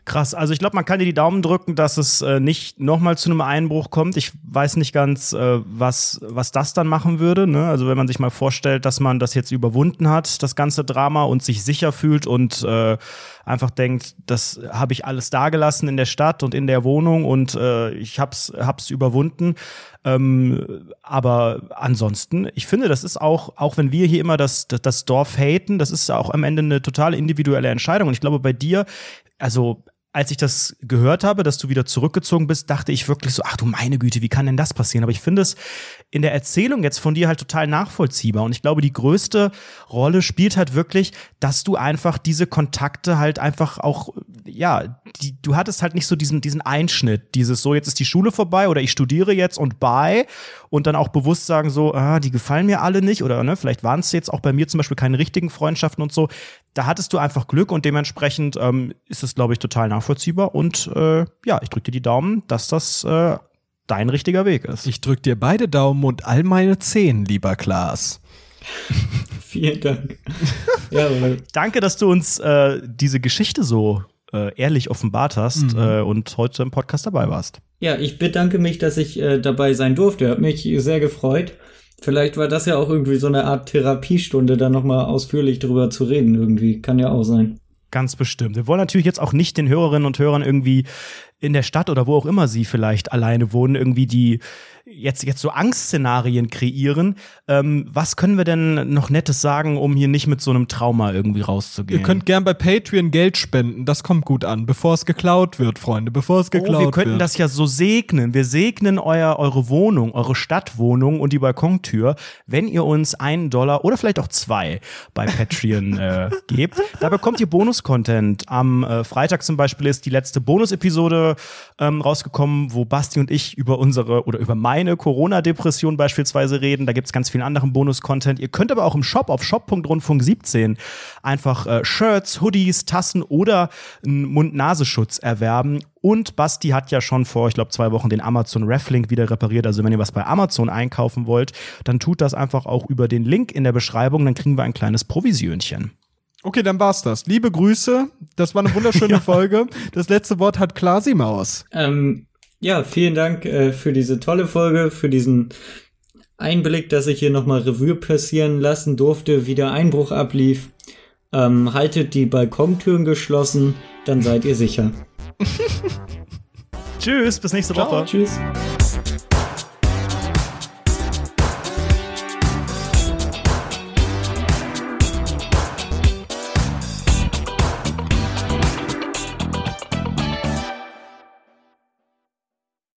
S1: Krass. Also ich glaube, man kann dir die Daumen drücken, dass es äh, nicht nochmal zu einem Einbruch kommt. Ich weiß nicht ganz, äh, was, was das dann machen würde. Ne? Also wenn man sich mal vorstellt, dass man das jetzt überwunden hat, das ganze Drama und sich sicher fühlt und äh, einfach denkt, das habe ich alles dagelassen in der Stadt und in der Wohnung und äh, ich hab's, hab's überwunden. Ähm, aber ansonsten, ich finde, das ist auch, auch wenn wir hier immer das, das, Dorf haten, das ist auch am Ende eine total individuelle Entscheidung. Und ich glaube, bei dir, also als ich das gehört habe, dass du wieder zurückgezogen bist, dachte ich wirklich so, ach du meine Güte, wie kann denn das passieren? Aber ich finde es in der Erzählung jetzt von dir halt total nachvollziehbar. Und ich glaube, die größte Rolle spielt halt wirklich, dass du einfach diese Kontakte halt einfach auch, ja, die, du hattest halt nicht so diesen, diesen Einschnitt, dieses so, jetzt ist die Schule vorbei oder ich studiere jetzt und bei und dann auch bewusst sagen so, ah, die gefallen mir alle nicht oder ne, vielleicht waren es jetzt auch bei mir zum Beispiel keine richtigen Freundschaften und so. Da hattest du einfach Glück und dementsprechend ähm, ist es, glaube ich, total nachvollziehbar und äh, ja, ich drücke dir die Daumen, dass das äh, dein richtiger Weg ist.
S2: Ich drück dir beide Daumen und all meine Zehen, lieber Klaas.
S3: Vielen Dank.
S1: ja, Danke, dass du uns äh, diese Geschichte so äh, ehrlich offenbart hast mhm. äh, und heute im Podcast dabei warst.
S3: Ja, ich bedanke mich, dass ich äh, dabei sein durfte. Hat mich sehr gefreut. Vielleicht war das ja auch irgendwie so eine Art Therapiestunde, da nochmal ausführlich drüber zu reden. Irgendwie kann ja auch sein.
S1: Ganz bestimmt. Wir wollen natürlich jetzt auch nicht den Hörerinnen und Hörern irgendwie in der Stadt oder wo auch immer sie vielleicht alleine wohnen, irgendwie die jetzt, jetzt so Angstszenarien kreieren. Ähm, was können wir denn noch Nettes sagen, um hier nicht mit so einem Trauma irgendwie rauszugehen?
S2: Ihr könnt gern bei Patreon Geld spenden, das kommt gut an, bevor es geklaut wird, Freunde, bevor es geklaut wird. Oh,
S1: wir könnten
S2: wird.
S1: das ja so segnen. Wir segnen euer, eure Wohnung, eure Stadtwohnung und die Balkontür, wenn ihr uns einen Dollar oder vielleicht auch zwei bei Patreon äh, gebt. Da bekommt ihr Bonus-Content. Am äh, Freitag zum Beispiel ist die letzte Bonus-Episode ähm, rausgekommen, wo Basti und ich über unsere oder über meine Corona-Depression beispielsweise reden. Da gibt es ganz viel anderen Bonus-Content. Ihr könnt aber auch im Shop auf shop.rundfunk17 einfach äh, Shirts, Hoodies, Tassen oder einen Mund-Nasenschutz erwerben. Und Basti hat ja schon vor, ich glaube, zwei Wochen den Amazon Reflink wieder repariert. Also wenn ihr was bei Amazon einkaufen wollt, dann tut das einfach auch über den Link in der Beschreibung. Dann kriegen wir ein kleines Provisionchen.
S2: Okay, dann war's das. Liebe Grüße. Das war eine wunderschöne ja. Folge. Das letzte Wort hat Klasi Maus.
S3: Ähm, ja, vielen Dank äh, für diese tolle Folge, für diesen Einblick, dass ich hier nochmal Revue passieren lassen durfte, wie der Einbruch ablief. Ähm, haltet die Balkontüren geschlossen, dann seid ihr sicher.
S1: Tschüss, bis nächste Ciao. Woche.
S3: Tschüss.